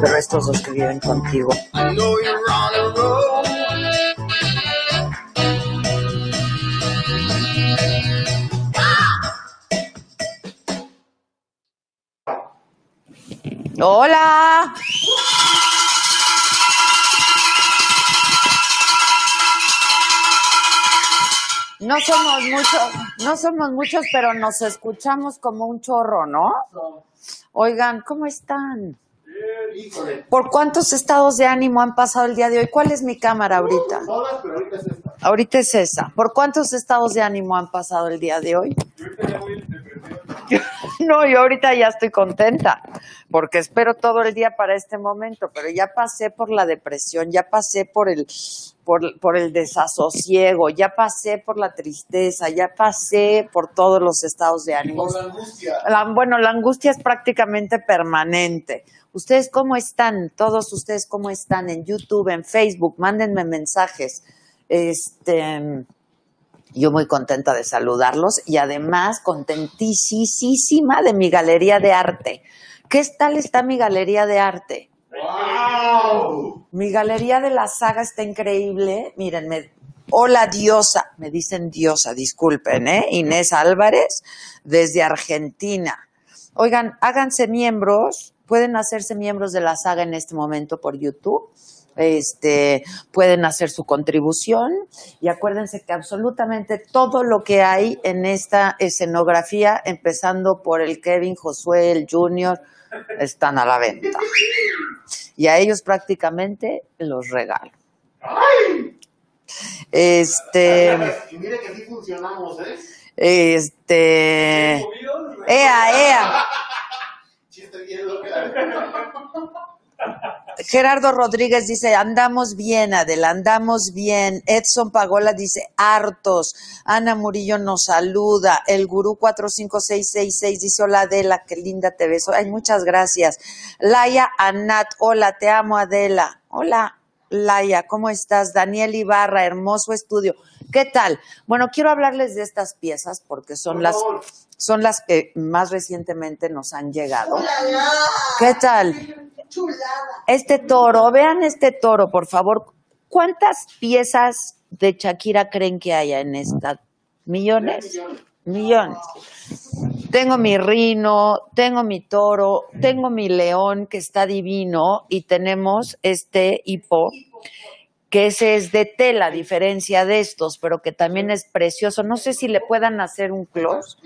Pero estos dos que viven contigo. Hola. No somos muchos, no somos muchos, pero nos escuchamos como un chorro, ¿no? Oigan, ¿cómo están? ¿Por cuántos estados de ánimo han pasado el día de hoy? ¿Cuál es mi cámara ahorita? Ahorita es esa. ¿Por cuántos estados de ánimo han pasado el día de hoy? No, yo ahorita ya estoy contenta, porque espero todo el día para este momento, pero ya pasé por la depresión, ya pasé por el, por, por el desasosiego, ya pasé por la tristeza, ya pasé por todos los estados de ánimo. Por la angustia. La- bueno, la angustia es prácticamente permanente. ¿Ustedes cómo están? Todos ustedes cómo están en YouTube, en Facebook, mándenme mensajes. Este, yo muy contenta de saludarlos y además contentísima de mi galería de arte. ¿Qué tal está mi galería de arte? ¡Wow! Mi galería de la saga está increíble. Mírenme. Hola diosa, me dicen diosa, disculpen, ¿eh? Inés Álvarez, desde Argentina. Oigan, háganse miembros, pueden hacerse miembros de la saga en este momento por YouTube. Este, pueden hacer su contribución y acuérdense que absolutamente todo lo que hay en esta escenografía, empezando por el Kevin Josué, el Junior, están a la venta y a ellos prácticamente los regalo. Este, Y mire que sí funcionamos, ¿eh? este, ea, ea. Chiste bien loca. Gerardo Rodríguez dice, andamos bien, Adela, andamos bien. Edson Pagola dice, hartos. Ana Murillo nos saluda. El gurú 45666 dice, hola Adela, qué linda te beso. Ay, muchas gracias. Laia Anat, hola, te amo Adela. Hola, Laia, ¿cómo estás? Daniel Ibarra, hermoso estudio. ¿Qué tal? Bueno, quiero hablarles de estas piezas porque son las, son las que más recientemente nos han llegado. ¿Qué tal? Este toro, vean este toro, por favor. ¿Cuántas piezas de Shakira creen que haya en esta? ¿Millones? Millones. Tengo mi rino, tengo mi toro, tengo mi león que está divino y tenemos este hipo que ese es de tela, a diferencia de estos, pero que también es precioso. No sé si le puedan hacer un close.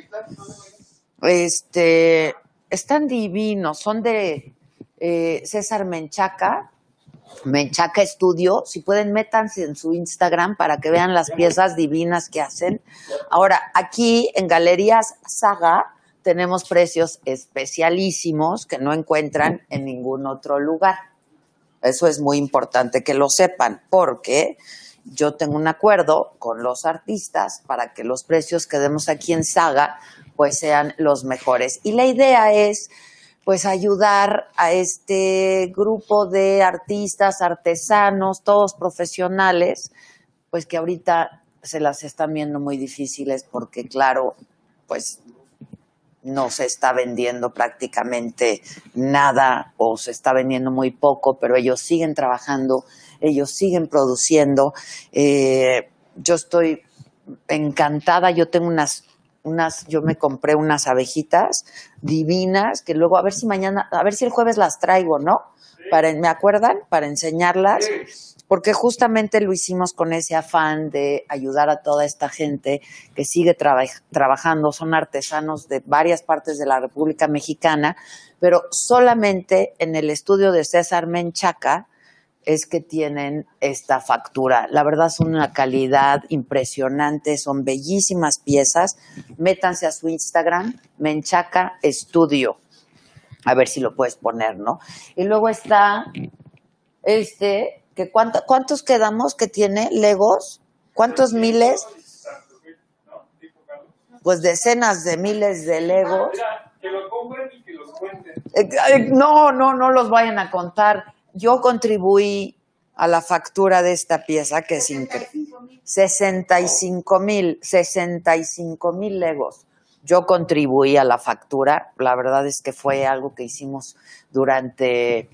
Este, están divinos, son de eh, César Menchaca, Menchaca Estudio. Si pueden, métanse en su Instagram para que vean las piezas divinas que hacen. Ahora, aquí en Galerías Saga tenemos precios especialísimos que no encuentran en ningún otro lugar. Eso es muy importante que lo sepan, porque yo tengo un acuerdo con los artistas para que los precios que demos aquí en Saga pues sean los mejores. Y la idea es pues ayudar a este grupo de artistas, artesanos, todos profesionales, pues que ahorita se las están viendo muy difíciles porque claro, pues no se está vendiendo prácticamente nada o se está vendiendo muy poco, pero ellos siguen trabajando, ellos siguen produciendo. Eh, yo estoy encantada, yo tengo unas, unas, yo me compré unas abejitas divinas que luego a ver si mañana, a ver si el jueves las traigo, ¿no? Para, ¿me acuerdan? Para enseñarlas porque justamente lo hicimos con ese afán de ayudar a toda esta gente que sigue trabajando, son artesanos de varias partes de la República Mexicana, pero solamente en el estudio de César Menchaca es que tienen esta factura. La verdad son una calidad impresionante, son bellísimas piezas. Métanse a su Instagram, Menchaca Estudio. A ver si lo puedes poner, ¿no? Y luego está este, que ¿Cuántos quedamos que tiene Legos? ¿Cuántos miles? Pues decenas de miles de Legos. Que lo compren y que los cuenten. Eh, no, no, no los vayan a contar. Yo contribuí a la factura de esta pieza que es increíble. 65 mil, 65 mil Legos. Yo contribuí a la factura. La verdad es que fue algo que hicimos durante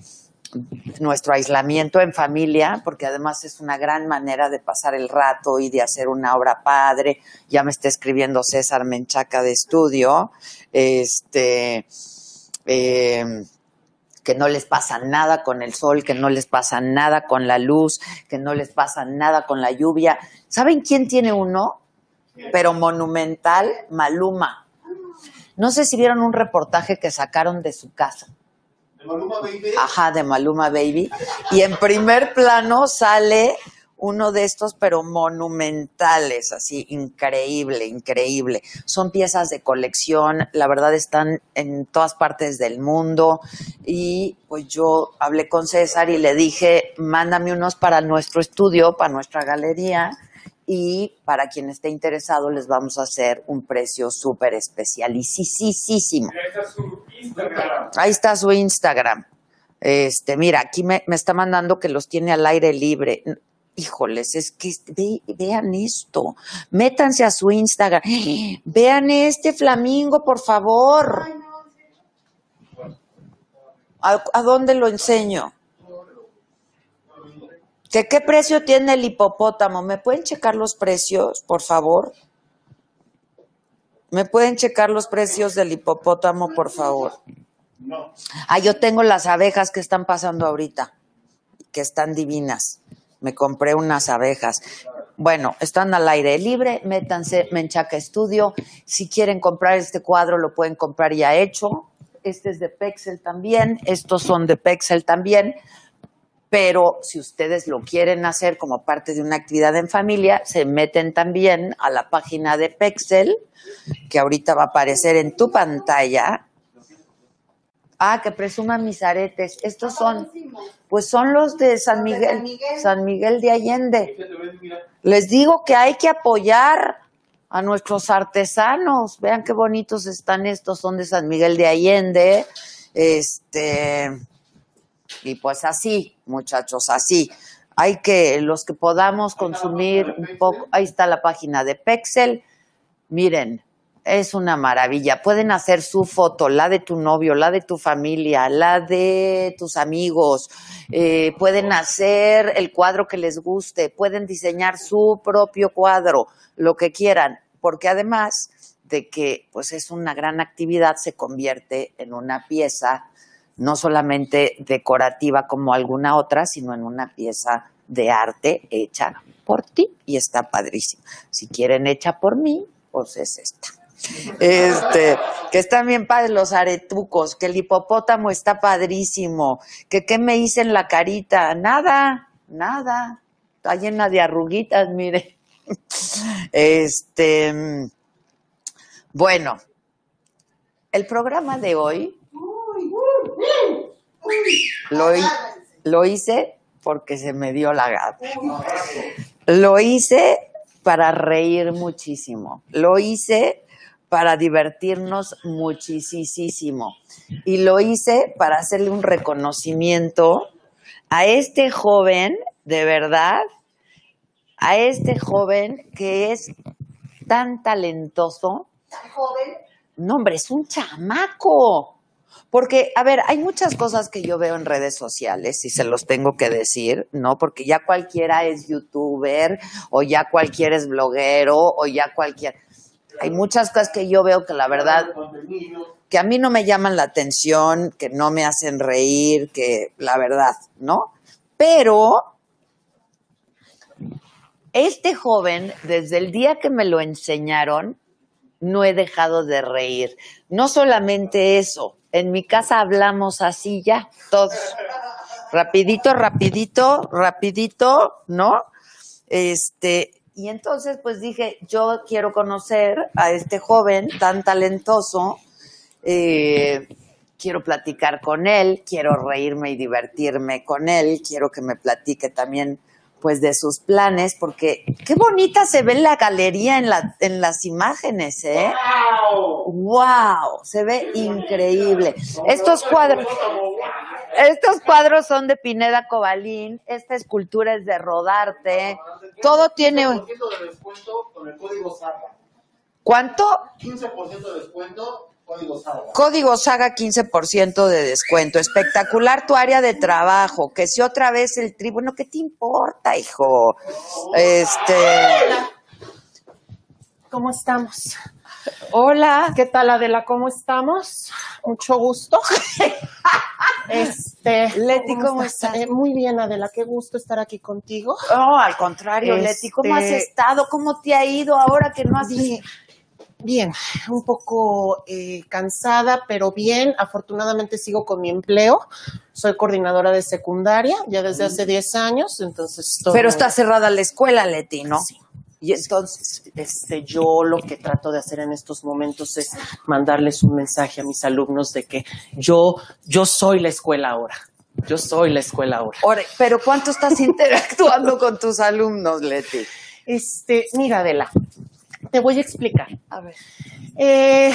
nuestro aislamiento en familia, porque además es una gran manera de pasar el rato y de hacer una obra padre. Ya me está escribiendo César Menchaca de estudio, este, em, que no les pasa nada con el sol, que no les pasa nada con la luz, que no les pasa nada con la lluvia. ¿Saben quién tiene uno? Pero monumental, Maluma. No sé si vieron un reportaje que sacaron de su casa ¿De Ajá, de Maluma Baby. Y en primer plano sale uno de estos, pero monumentales, así, increíble, increíble. Son piezas de colección, la verdad están en todas partes del mundo. Y pues yo hablé con César y le dije, mándame unos para nuestro estudio, para nuestra galería y para quien esté interesado les vamos a hacer un precio súper especialísimo. Ahí está su Instagram. Este, mira, aquí me, está mandando que los tiene al aire libre. Híjoles, es que vean esto. Métanse a su Instagram. Vean este flamingo, por favor. ¿A, a dónde lo enseño? ¿Qué, ¿Qué precio tiene el hipopótamo? ¿Me pueden checar los precios, por favor? ¿Me pueden checar los precios del hipopótamo, por favor? No. Ah, yo tengo las abejas que están pasando ahorita, que están divinas. Me compré unas abejas. Bueno, están al aire libre, métanse Menchaca Estudio. Si quieren comprar este cuadro, lo pueden comprar ya hecho. Este es de Pexel también, estos son de Pexel también pero si ustedes lo quieren hacer como parte de una actividad en familia, se meten también a la página de Pexel, que ahorita va a aparecer en tu pantalla. Ah, que presuman mis aretes. Estos son, pues son los de San Miguel, San Miguel de Allende. Les digo que hay que apoyar a nuestros artesanos. Vean qué bonitos están estos, son de San Miguel de Allende. Este, y pues así, muchachos, así. Hay que, los que podamos consumir un poco, ahí está la página de Pexel. Miren, es una maravilla. Pueden hacer su foto, la de tu novio, la de tu familia, la de tus amigos. Eh, pueden hacer el cuadro que les guste. Pueden diseñar su propio cuadro, lo que quieran. Porque además de que pues es una gran actividad, se convierte en una pieza no solamente decorativa como alguna otra, sino en una pieza de arte hecha por ti y está padrísima. Si quieren hecha por mí, pues es esta. Este, que están bien padres los aretucos, que el hipopótamo está padrísimo, que qué me hice en la carita, nada, nada, está llena de arruguitas, mire. Este, bueno, el programa de hoy lo, lo hice porque se me dio la gana. Lo hice para reír muchísimo. Lo hice para divertirnos muchísimo. Y lo hice para hacerle un reconocimiento a este joven, de verdad, a este joven que es tan talentoso, joven. No, hombre, es un chamaco. Porque, a ver, hay muchas cosas que yo veo en redes sociales y se los tengo que decir, ¿no? Porque ya cualquiera es youtuber o ya cualquiera es bloguero o ya cualquiera... Hay muchas cosas que yo veo que la verdad, que a mí no me llaman la atención, que no me hacen reír, que la verdad, ¿no? Pero este joven, desde el día que me lo enseñaron, no he dejado de reír. No solamente eso, en mi casa hablamos así ya, todos. Rapidito, rapidito, rapidito, ¿no? Este, y entonces pues dije, yo quiero conocer a este joven tan talentoso, eh, quiero platicar con él, quiero reírme y divertirme con él, quiero que me platique también pues de sus planes, porque qué bonita se ve la galería en, la, en las imágenes, ¿eh? ¡Wow! Se ve increíble. Estos cuadros, estos cuadros son de Pineda Cobalín, esta escultura es de Rodarte, todo tiene... 15% de descuento con el código SAGA. ¿Cuánto? 15% de descuento, código SAGA. Código Saga 15% de descuento. Espectacular tu área de trabajo. Que si otra vez el tri... Bueno, ¿qué te importa, hijo? Este... ¿Cómo estamos? Hola. ¿Qué tal, Adela? ¿Cómo estamos? Mucho gusto. Este, Leti, ¿cómo estás? Eh, muy bien, Adela. Qué gusto estar aquí contigo. No, al contrario, Este- Leti, ¿cómo has estado? ¿Cómo te ha ido ahora que no has Bien, bien. un poco eh, cansada, pero bien. Afortunadamente sigo con mi empleo. Soy coordinadora de secundaria ya desde hace 10 años, entonces todo- Pero está cerrada la escuela, Leti, ¿no? Sí. Y entonces, Este, yo lo que trato de hacer en estos momentos es mandarles un mensaje a mis alumnos de que yo, yo soy la escuela ahora. Yo soy la escuela ahora. ore, pero ¿cuánto estás interactuando con tus alumnos, Leti? Este, mira, Adela, te voy a explicar. A ver, Eh,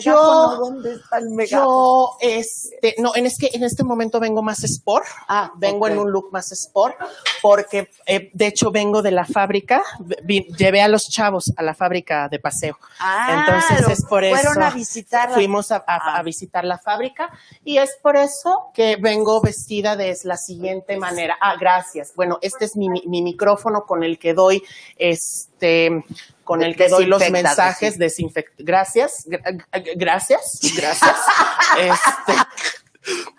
yo, ¿dónde está el yo, este, no, en es que en este momento vengo más sport. Ah, vengo en un look más sport porque, eh, de hecho, vengo de la fábrica. Vi- llevé a los chavos a la fábrica de paseo. Ah, Entonces es por eso. fueron a visitar la- Fuimos a, a- Ah. a visitar la fábrica y es por eso que vengo vestida de la siguiente manera. Ah, gracias. Bueno, este es mi, mi- mi micrófono con el que doy este con el que doy los mensajes desinfect gracias gra- gra- gracias gracias este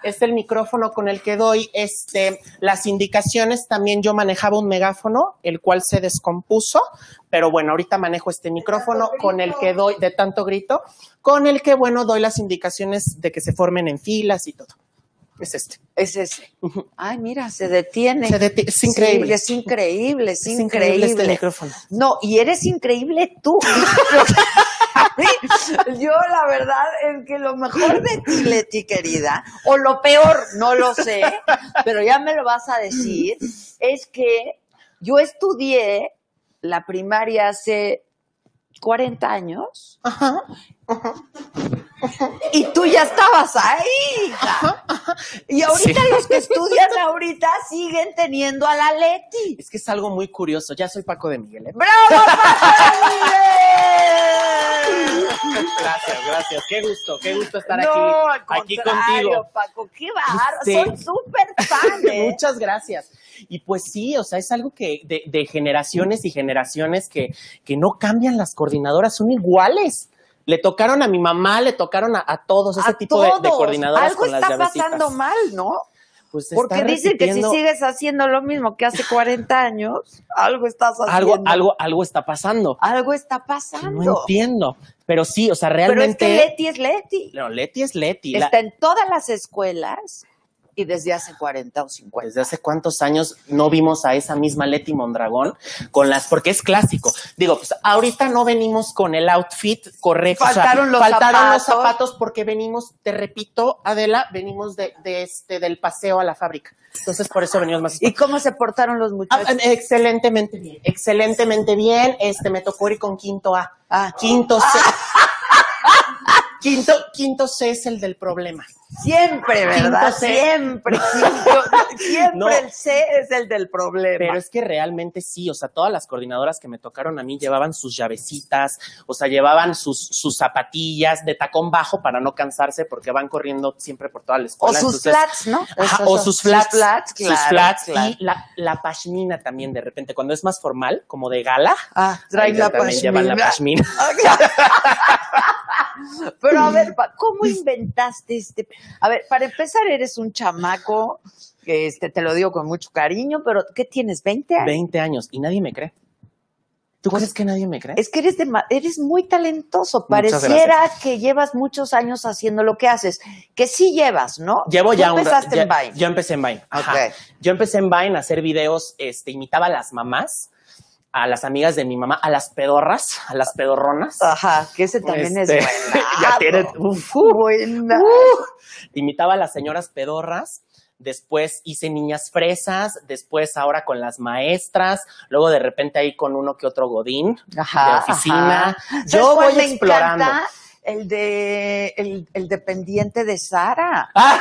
es el micrófono con el que doy este, las indicaciones. También yo manejaba un megáfono, el cual se descompuso, pero bueno, ahorita manejo este micrófono con el que doy, de tanto grito, con el que, bueno, doy las indicaciones de que se formen en filas y todo. Es este. Es ese. Ay, mira, se detiene. Se deti- es increíble. Sí, es increíble, es, Es increíble. increíble este micrófono. No, y eres increíble tú. Yo la verdad es que lo mejor de ti, Leti, querida, o lo peor, no lo sé, pero ya me lo vas a decir, es que yo estudié la primaria hace 40 años Ajá. Y tú ya estabas ahí. Y ahorita Sí. los que estudian ahorita siguen teniendo a la Leti. Es que es algo muy curioso. Ya soy Paco de Miguel. ¿eh? ¡Bravo, Paco Miguel! Gracias, gracias. Qué gusto, qué gusto estar no, al aquí, aquí contigo. Paco, qué bárbaro. Este- Soy súper fan, ¿eh? Muchas gracias. Y pues sí, o sea, es algo que de, de generaciones y generaciones que, que no cambian las coordinadoras, son iguales. Le tocaron a mi mamá, le tocaron a, a todos ese A tipo de, de todos. coordinadoras Algo con está pasando mal, ¿no? Pues Porque dicen que si sigues haciendo lo mismo que hace 40 años, algo estás haciendo. algo, algo, algo está pasando. Algo está No pasando. entiendo. Pero sí, o sea, Pero es realmente. que Leti es Leti. No, Leti es Leti. La- Está en todas las escuelas y desde hace 40 o 50. Desde hace cuántos años no vimos a esa misma Leti Mondragón con las, porque es clásico. Digo, pues ahorita no venimos con el outfit correcto. Faltaron los faltaron los zapatos. zapatos porque venimos, te repito, Adela, venimos de, de este, del paseo a la fábrica. Entonces, por eso venimos más. ¿Y cómo se portaron los Ah, muchachos? excelentemente bien, excelentemente bien. Este, me tocó ir con quinto A. Ah. Quinto C. Quinto, quinto C es el del problema. Siempre, ¿verdad? Quinto C. Siempre, quinto- siempre No. el C es el del problema. Pero es que realmente sí, o sea, todas las coordinadoras que me tocaron a mí llevaban sus llavecitas, o sea, llevaban sus, sus zapatillas de tacón bajo para no cansarse porque van corriendo siempre por toda la o escuela. sus entonces- flats, ¿no? Ajá, o sus flats, Sus flats, sus claro, flats claro. y la, la pashmina también de repente, cuando es más formal, como de gala. Ah, traen la también llevan la pashmina. pashmina. Pero a ver, ¿cómo inventaste este? A ver, para empezar, eres un chamaco, este, te lo digo con mucho cariño, pero ¿qué tienes? ¿20 años? 20 años y nadie me cree. ¿Tú Pues, crees que nadie me cree? Es que eres, de, eres muy talentoso. Pareciera que llevas muchos años haciendo lo que haces. Que sí llevas, ¿no? Llevo ya un empezaste ya- en Vine. Yo empecé en Vine. ajá. Ok. Yo empecé en Vine a hacer videos, este, imitaba a las mamás, a las amigas de mi mamá, a las pedorras, a las pedorronas. Ajá, que ese también Este, es buena. ya tiene- uf, buena. imitaba a las señoras pedorras. Después hice niñas fresas, después ahora con las maestras, luego de repente ahí con uno que otro godín Ajá, de oficina. ajá. ¿Sabes Yo voy explorando. encanta? El de el, el dependiente de Sara. Ah,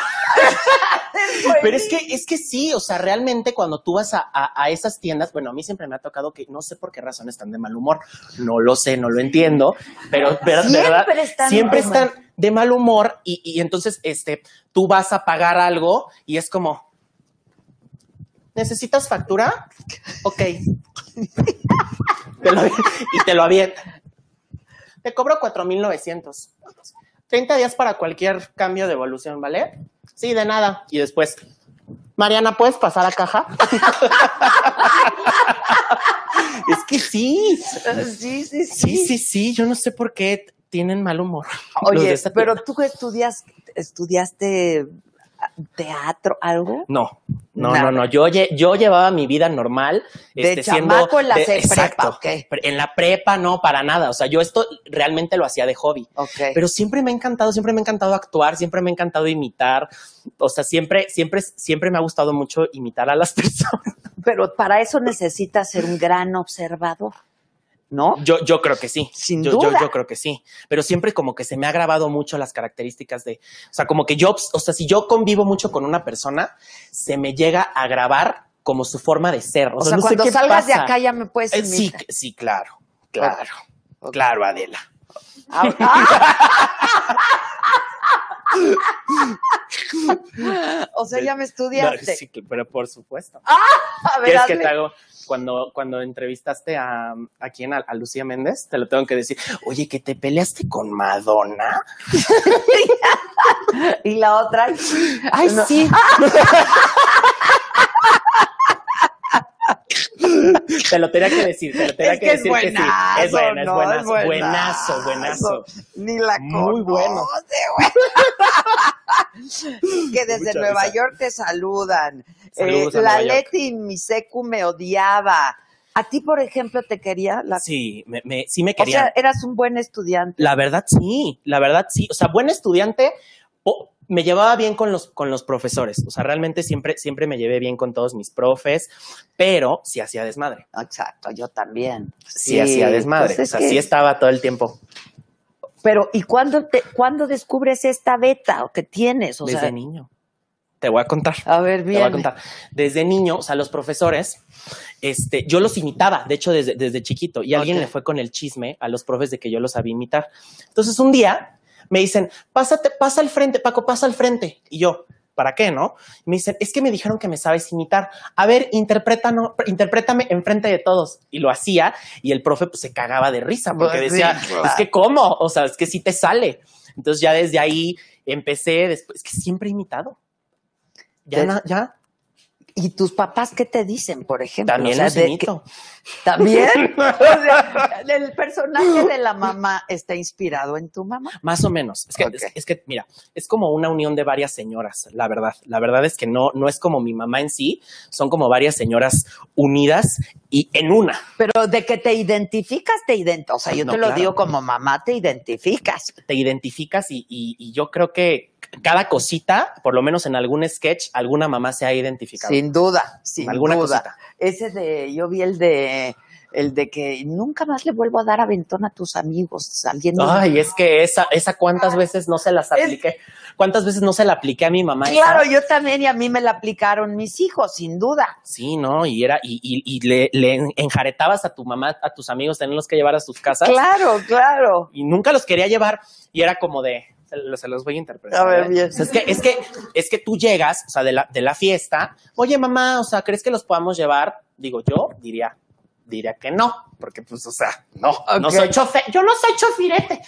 Pero es que, es que sí, o sea, realmente cuando tú vas a, a- a esas tiendas, bueno, a mí siempre me ha tocado que no sé por qué razón están de mal humor, no lo sé, no lo entiendo, pero pero Siempre verdad, están siempre mal- están de mal humor y, y entonces, este, tú vas a pagar algo y es como, ¿necesitas factura? Ok. Te lo- y te lo avientan. Te cobro 4,900. 30 días para cualquier cambio de evolución, ¿vale? Sí, de nada. Y después, Mariana, ¿puedes pasar a caja? es que sí. Sí, sí, Sí, sí, sí. Yo no sé por qué tienen mal humor. Oye, pero tú estudias, estudiaste teatro, algo. No, no, Nada. no, no. Yo, yo llevaba mi vida normal. De este, siendo en la de- pre- exacto. prepa, En la prepa, no, para nada. O sea, yo esto realmente lo hacía de hobby. Pero siempre me ha encantado, siempre me ha encantado actuar, siempre me ha encantado imitar. O sea, siempre, siempre, siempre me ha gustado mucho imitar a las personas. Pero para eso necesitas ser un gran observador, ¿no? Yo, yo creo que sí. Sin yo, yo- duda. Yo, creo que sí. Pero siempre como que se me ha grabado mucho las características de, o sea, como que yo, o sea, si yo convivo mucho con una persona, se me llega a grabar como su forma de ser. O, O sea, sé cuando qué salgas de acá ya me puedes Eh, sí, sí, claro, claro, claro, Adela. Ah, ah. o sea, ya me estudiaste. No, sí, pero por supuesto. A ver, ¿Quieres que te hago? Cuando, cuando entrevistaste a, a quién, a, a Lucía Méndez, te lo tengo que decir. Oye, que te peleaste con Madonna. Y la otra. Ay, sí. te lo tenía que decir, te lo tenía Es que, que es decir que sí. buenazo, Es bueno, es ¿no? buenazo, Es buenazo, buenazo. Ni la Muy bueno. conoce. que desde Mucha Nueva risa. York te saludan. Saludos Eh, a la Nueva York. Leti Misecu me odiaba. ¿A ti, por ejemplo, te quería? La... Sí, me, me- sí me o querían. sea, eras un buen estudiante. La verdad sí, la verdad sí. O sea, buen estudiante, o- me llevaba bien con los, con los profesores. O sea, realmente siempre, siempre me llevé bien con todos mis profes, pero sí hacía desmadre. Exacto, yo también. Sí, hacía desmadre. pues es o sea, que- sí estaba todo el tiempo. Pero, ¿y cuándo, te, cuándo descubres esta beta o que tienes? O desde sea, niño. Te voy a contar. a ver, Te voy bien. a contar. Desde niño, o sea, los profesores, este, yo los imitaba, de hecho, desde, desde chiquito, y alguien le fue con el chisme a los profes de que yo los sabía imitar. Entonces, un día me dicen, pásate, pasa al frente, Paco, pasa al frente. Y yo, ¿para qué, no? Y me dicen, es que me dijeron que me sabes imitar. A ver, interprétano- interprétame enfrente de todos. Y lo hacía, y el profe pues se cagaba de risa, porque Pues sí, decía, es que ¿cómo? O sea, es que sí te sale. Entonces ya desde ahí empecé, después, es que siempre he imitado. Ya, na- ya, ¿Y tus papás qué te dicen, por ejemplo? también O sea, de que- ¿También? O sea, el personaje de la mamá está inspirado en tu mamá. Más o menos. Es que, Ok. es, es que, mira, es como una unión de varias señoras, la verdad. La verdad es que no, no es como mi mamá en sí, son como varias señoras unidas y en una. Pero de que te identificas, te identificas. O sea, yo No, te lo claro. digo como mamá, te identificas. Te identificas y, y- y yo creo que cada cosita, por lo menos en algún sketch, alguna mamá se ha identificado. Sin duda, sin Alguna duda. cosita. Ese de, yo vi el de el de que nunca más le vuelvo a dar aventón a tus amigos saliendo. Ay, es que esa, esa cuántas veces no se las apliqué. ¿Cuántas veces no se la apliqué a mi mamá? esa? claro, yo también y a mí me la aplicaron mis hijos, sin duda. Sí, ¿no? Y era, y, y, y le, le enjaretabas a tu mamá, a tus amigos, tenerlos que llevar a sus casas. Claro, claro. Y nunca los quería llevar. Y era como de, se los, se los voy a interpretar. A ver, ¿eh? bien. O sea, es que, es que, es que tú llegas, o sea, de la, de la fiesta, oye mamá, o sea, ¿crees que los podamos llevar? Digo, yo diría, diría que no, porque pues, o sea, no, no soy chofer, yo no soy chofirete,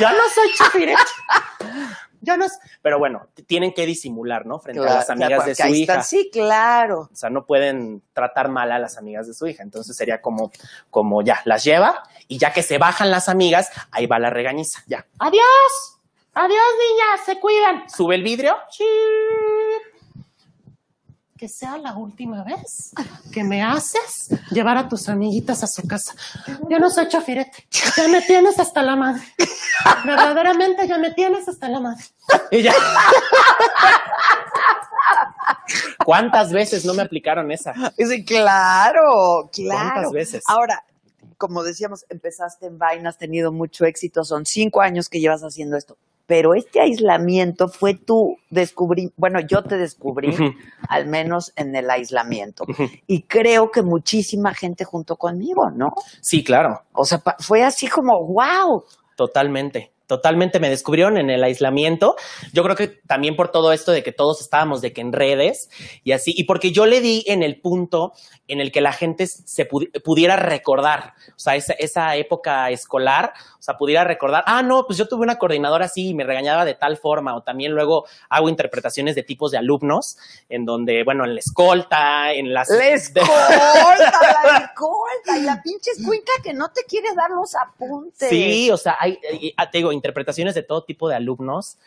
yo no soy chofirete. Yo no, pero bueno, tienen que disimular, ¿no? Frente a las Claro, amigas de su ahí hija. están. Sí, claro. O sea, no pueden tratar mal a las amigas de su hija. Entonces sería como, como ya, las lleva y ya que se bajan las amigas, ahí va la regañiza. Ya. Adiós. Adiós, niñas. Se cuidan. Sube el vidrio. Que sea la última vez que me haces llevar a tus amiguitas a su casa. Yo no soy chafirete. Ya me tienes hasta la madre. Verdaderamente ya me tienes hasta la madre. Y ya. ¿Cuántas veces no me aplicaron esa? Sí, claro, claro. ¿Cuántas veces? Ahora, como decíamos, empezaste en Vaina, has tenido mucho éxito, son cinco años que llevas haciendo esto. Pero este aislamiento fue tu descubrí, bueno, yo te descubrí, al menos en el aislamiento. Y creo que muchísima gente junto conmigo, ¿no? Sí, claro. O sea, fue así como, wow. Totalmente. Totalmente me descubrieron en el aislamiento. Yo creo que también por todo esto de que todos estábamos de que en redes y así, y porque yo le di en el punto en el que la gente se pudi- pudiera recordar, o sea, esa, esa época escolar, o sea, pudiera recordar, ah, no, pues yo tuve una coordinadora así y me regañaba de tal forma, o también luego hago interpretaciones de tipos de alumnos, en donde, bueno, en la escolta, en las... La escolta, la escolta, y la pinche escuinca que no te quiere dar los apuntes. Sí, o sea, hay, eh, te digo, interpretaciones de todo tipo de alumnos.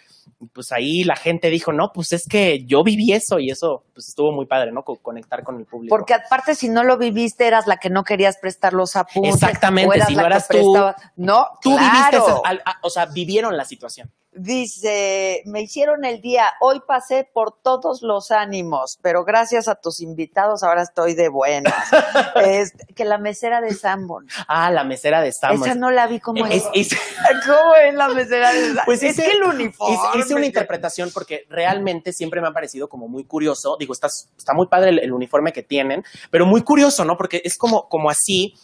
Pues ahí la gente dijo, no, pues es que yo viví eso y eso pues estuvo muy padre, ¿no? Co- conectar con el público. Porque aparte, si no lo viviste, eras la que no querías prestar los apuntes. Exactamente, si no eras tú, prestaba- No, tú viviste, claro. esa- al- a- o sea, vivieron la situación. Dice, me hicieron el día, hoy pasé por todos los ánimos, pero gracias a tus invitados ahora estoy de buenas. Este, que la mesera de Sanborn. Ah, la mesera de Samos. Esa no la vi como Es- es. es- ¿Cómo es la mesera de Sanborn? Pues es que el uniforme. hice, hice una interpretación porque realmente siempre me ha parecido como muy curioso. Digo, está, está muy padre el, el uniforme que tienen, pero muy curioso, ¿no? Porque es como, como así.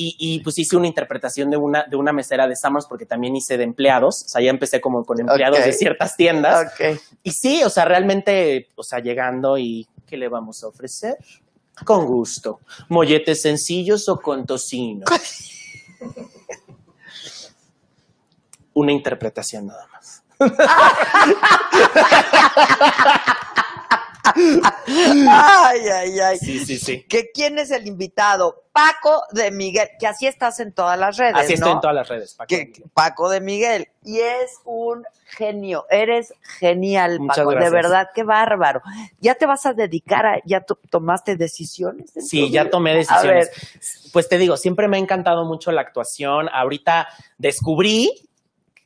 Y, y, pues hice una interpretación de una, de una mesera de Summers porque también hice de empleados. O sea, ya empecé como con empleados de ciertas tiendas. Ok. Y sí, o sea, realmente, o sea, llegando y ¿qué le vamos a ofrecer? Con gusto. Molletes sencillos o con tocino. Una interpretación nada más. Ay, ay, ay. Sí, sí, sí. ¿Que ¿Quién es el invitado? Paco de Miguel, que así estás en todas las redes, Así estoy en todas las redes. Paco. que Paco de Miguel. Y es un genio. Eres genial, Muchas Paco. De verdad, qué bárbaro. ¿Ya te vas a dedicar a, ya to- tomaste decisiones? Sí, ya tomé A decisiones. ver, Pues te digo, siempre me ha encantado mucho la actuación. Ahorita descubrí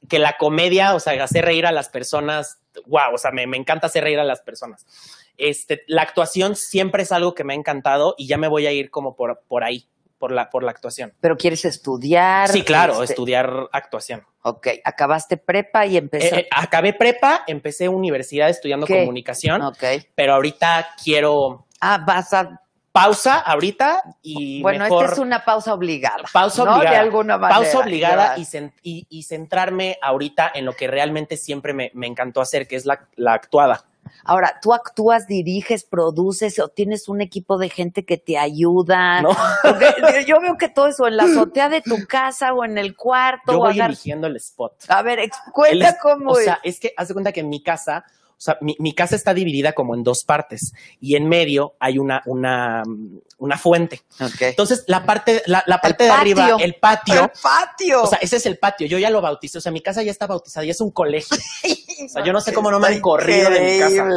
que la comedia, o sea, hacer reír a las personas, wow, o sea, me, me encanta hacer reír a las personas. Este, la actuación siempre es algo que me ha encantado y ya me voy a ir como por, por ahí, por la, por la actuación. pero quieres estudiar. Sí, claro, este, estudiar actuación. Ok, acabaste prepa y Eh, empezaste. eh, acabé prepa, empecé universidad estudiando ¿Qué? comunicación, ok. pero ahorita quiero Ah, vas a. pausa ahorita y Bueno, mejor esta es una pausa obligada. pausa ¿no? obligada. De alguna manera. Pausa obligada y, y- y centrarme ahorita en lo que realmente siempre me, me encantó hacer, que es la, la actuada. Ahora, ¿tú actúas, diriges, produces o tienes un equipo de gente que te ayuda? ¿no? Porque yo veo que todo eso en la azotea de tu casa o en el cuarto. Yo o voy agar- eligiendo el spot. A ver, El cuenta es- cómo o es. sea, es que haz de cuenta que en mi casa, o sea, mi, mi casa está dividida como en dos partes y en medio hay una, una, una fuente. Ok. Entonces, la parte, la, la parte El de arriba, el patio, El patio. o sea, ese es el patio. Yo ya lo bauticé. O sea, mi casa ya está bautizada, ya es un colegio. O sea, yo no sé cómo no me han corrido de mi casa.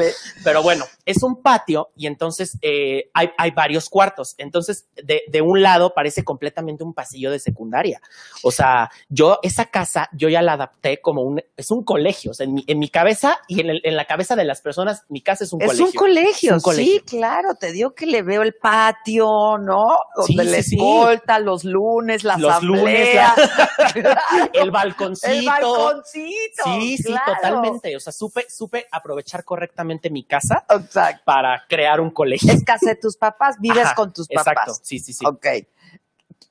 Pero bueno, es un patio y entonces eh, hay, hay varios cuartos. Entonces, de, de un lado parece completamente un pasillo de secundaria. O sea, yo, esa casa, yo ya la adapté como un, es un colegio. O sea, en mi, en mi cabeza y en, el- en la cabeza de las personas, mi casa es un Es colegio. un colegio, Es un colegio. sí, claro. Te digo que le veo el patio, ¿no? Sí, Donde le sí, sí. escolta los lunes, la Los lunes. El balconcito. el balconcito. Sí, sí, totalmente. O sea, supe, supe aprovechar correctamente mi casa Exacto. para crear un colegio. Es casa de tus papás, vives Ajá, con tus Exacto, papás. sí, sí, sí. Ok.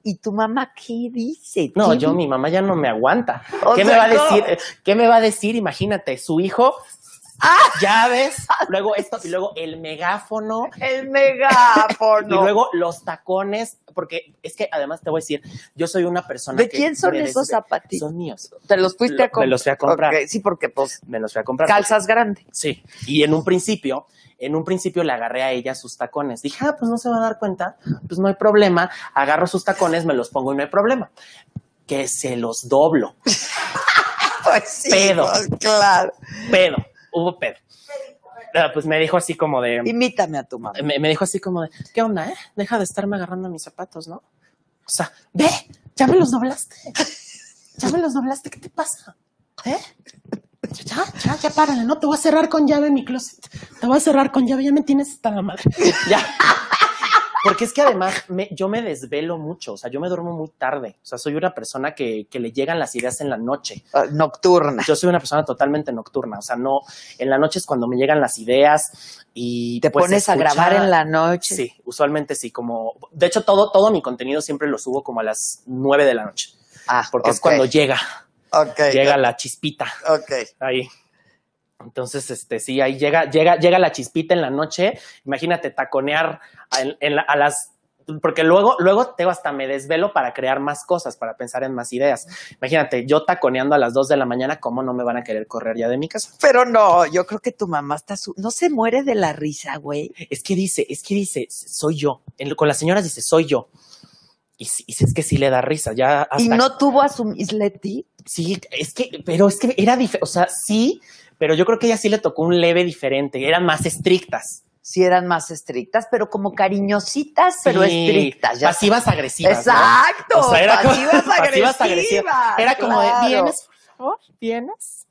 ¿Y tu mamá qué dice? No, ¿Qué yo, mi mamá ya no me aguanta. O ¿Qué me va a decir? ¿Qué me va a decir? Imagínate, su hijo, Ah. llaves, luego esto, y luego el megáfono, El megáfono. y luego los tacones, porque es que además te voy a decir, yo soy una persona ¿De que quién son esos zapatitos? Son míos. ¿Te los fuiste Lo- a comprar? me los fui a comprar. Sí, porque pues Me los fui a comprar. calzas grande. Sí, y en un principio, en un principio le agarré a ella sus tacones. Dije, ah, pues no se va a dar cuenta, pues no hay problema. Agarro sus tacones, me los pongo y no hay problema. Que se los doblo. Pues sí, Pedo. pues, claro. Pedo, hubo pedo. Ah, Pues me dijo así como de, Imítame a tu mamá. me, me dijo así como de, ¿qué onda, eh? Deja de estarme agarrando mis zapatos, ¿no? O sea, ve, ya me los doblaste. Ya me los doblaste, ¿qué te pasa? ¿Eh? Ya, ya, ya párale, no te voy a cerrar con llave en mi closet. Te voy a cerrar con llave, ya me tienes hasta la madre. Ya. Porque es que además me- yo me desvelo mucho, o sea, yo me duermo muy tarde. O sea, soy una persona que, que le llegan las ideas en la noche. Ah, Nocturna. Yo soy una persona totalmente nocturna, o sea, no, en la noche es cuando me llegan las ideas y Te pues, pones a grabar en la noche. Sí, usualmente sí, como, de hecho todo, todo mi contenido siempre lo subo como a las nueve de la noche, Ah, porque es cuando llega, Ok. llega la chispita Ok. ahí. Entonces, este, sí, ahí llega, llega, llega la chispita en la noche. Imagínate taconear a, en- la- a las, porque luego, luego te hasta me desvelo para crear más cosas, para pensar en más ideas. Imagínate, yo taconeando a las dos de la mañana, ¿cómo no me van a querer correr ya de mi casa? Pero no, yo creo que tu mamá está su... no se muere de la risa, güey. Es que dice, es que dice, soy yo. En con las señoras dice, soy yo. Y, y es que sí le da risa, ya hasta Y no tuvo a su Miss Leti. Sí, es que, pero es que era diferente, o sea, sí, pero yo creo que ella sí le tocó un leve diferente, eran más estrictas. Sí eran más estrictas, pero como cariñositas, pero estrictas. Ya pasivas agresivas. ¿no? Exacto. O sea, era como- pasivas pasivas agresivas. agresivas. Era como claro. de, ¿vienes, por favor? ¿Vienes?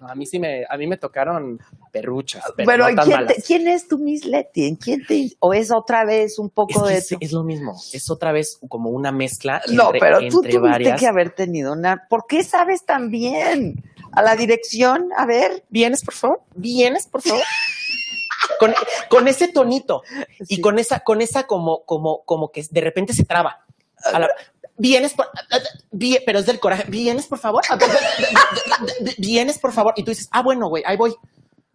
No, a mí sí me, a mí me tocaron perruchas, pero, Pero, no tan ¿quién, malas. te- ¿quién es tu Miss Leti? ¿En quién te, o es otra vez un Es, poco que de es, lo mismo, es otra vez como una mezcla No, entre, pero tú entre tuviste varias. que haber tenido una. ¿Por qué sabes tan bien? A la dirección, a ver. ¿Vienes, por favor? ¿Vienes, por favor? con, con ese tonito y con esa, con esa como, como, como que de repente se traba. A la- vienes por, pero es del coraje. Vienes, por favor. Vienes, por favor. Y tú dices, ah, bueno, güey, ahí voy.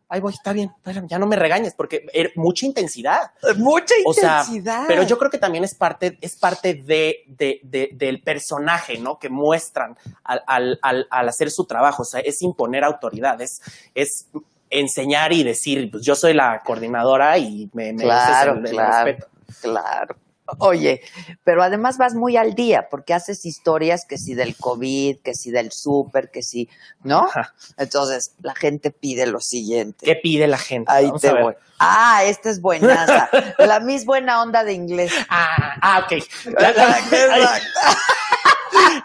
Ahí voy, está bien. Ya no me regañes porque era mucha intensidad. Mucha O sea, intensidad. pero yo creo que también es parte, es parte de, de- de- del personaje, ¿no? Que muestran al, al- al- al hacer su trabajo. O sea, es imponer autoridad, es, es enseñar y decir, pues yo soy la coordinadora y me mereces Claro, el- el claro. respeto. Claro. Oye, pero además vas muy al día porque haces historias que si del COVID, que si del súper, que si, ¿no? Ajá. Entonces la gente pide lo siguiente. ¿Qué pide la gente? Ahí Vamos te voy. Ah, esta es buenaza. la mis buena onda de inglés. Ah, ah, ok. La, la-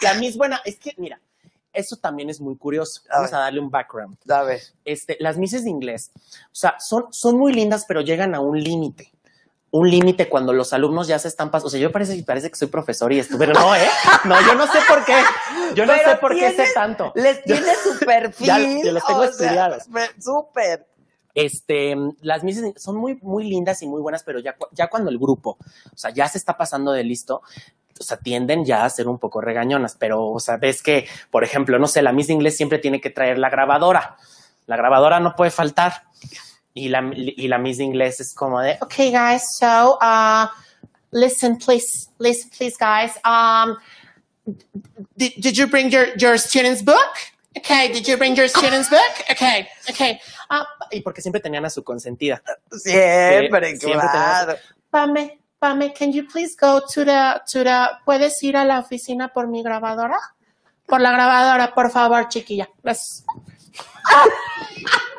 la mis buena, es que, mira, eso también es muy curioso. Vamos a darle un background. A ver. este, las mises de inglés, o sea, son, son muy lindas, pero llegan a un límite. Un límite cuando los alumnos ya se están pasando. O sea, yo parece, parece que soy profesor y esto, pero no, ¿eh? No, yo no sé por qué. Yo no Pero sé por qué sé tanto. Les tiene su perfil. Ya- ya los tengo estudiados. Súper. Este, las mises de- son muy, muy lindas y muy buenas, pero ya, ya cuando el grupo, o sea, ya se está pasando de listo, o sea, tienden ya a ser un poco regañonas, pero, o sea, ves que, por ejemplo, no sé, la Miss de inglés siempre tiene que traer la grabadora. La grabadora no puede faltar. Y la, y la Miss de inglés es como de, okay, guys, so, uh, listen, please, listen, please, guys. Um, did, did you bring your, your student's book? Okay, did you bring your student's book? Okay, okay. Ah, y porque siempre tenían a su consentida. Siempre, Sí, siempre claro. Pame, Pame, can you please go to the, to the, ¿puedes ir a la oficina por mi grabadora? Por la grabadora, por favor, chiquilla. Gracias.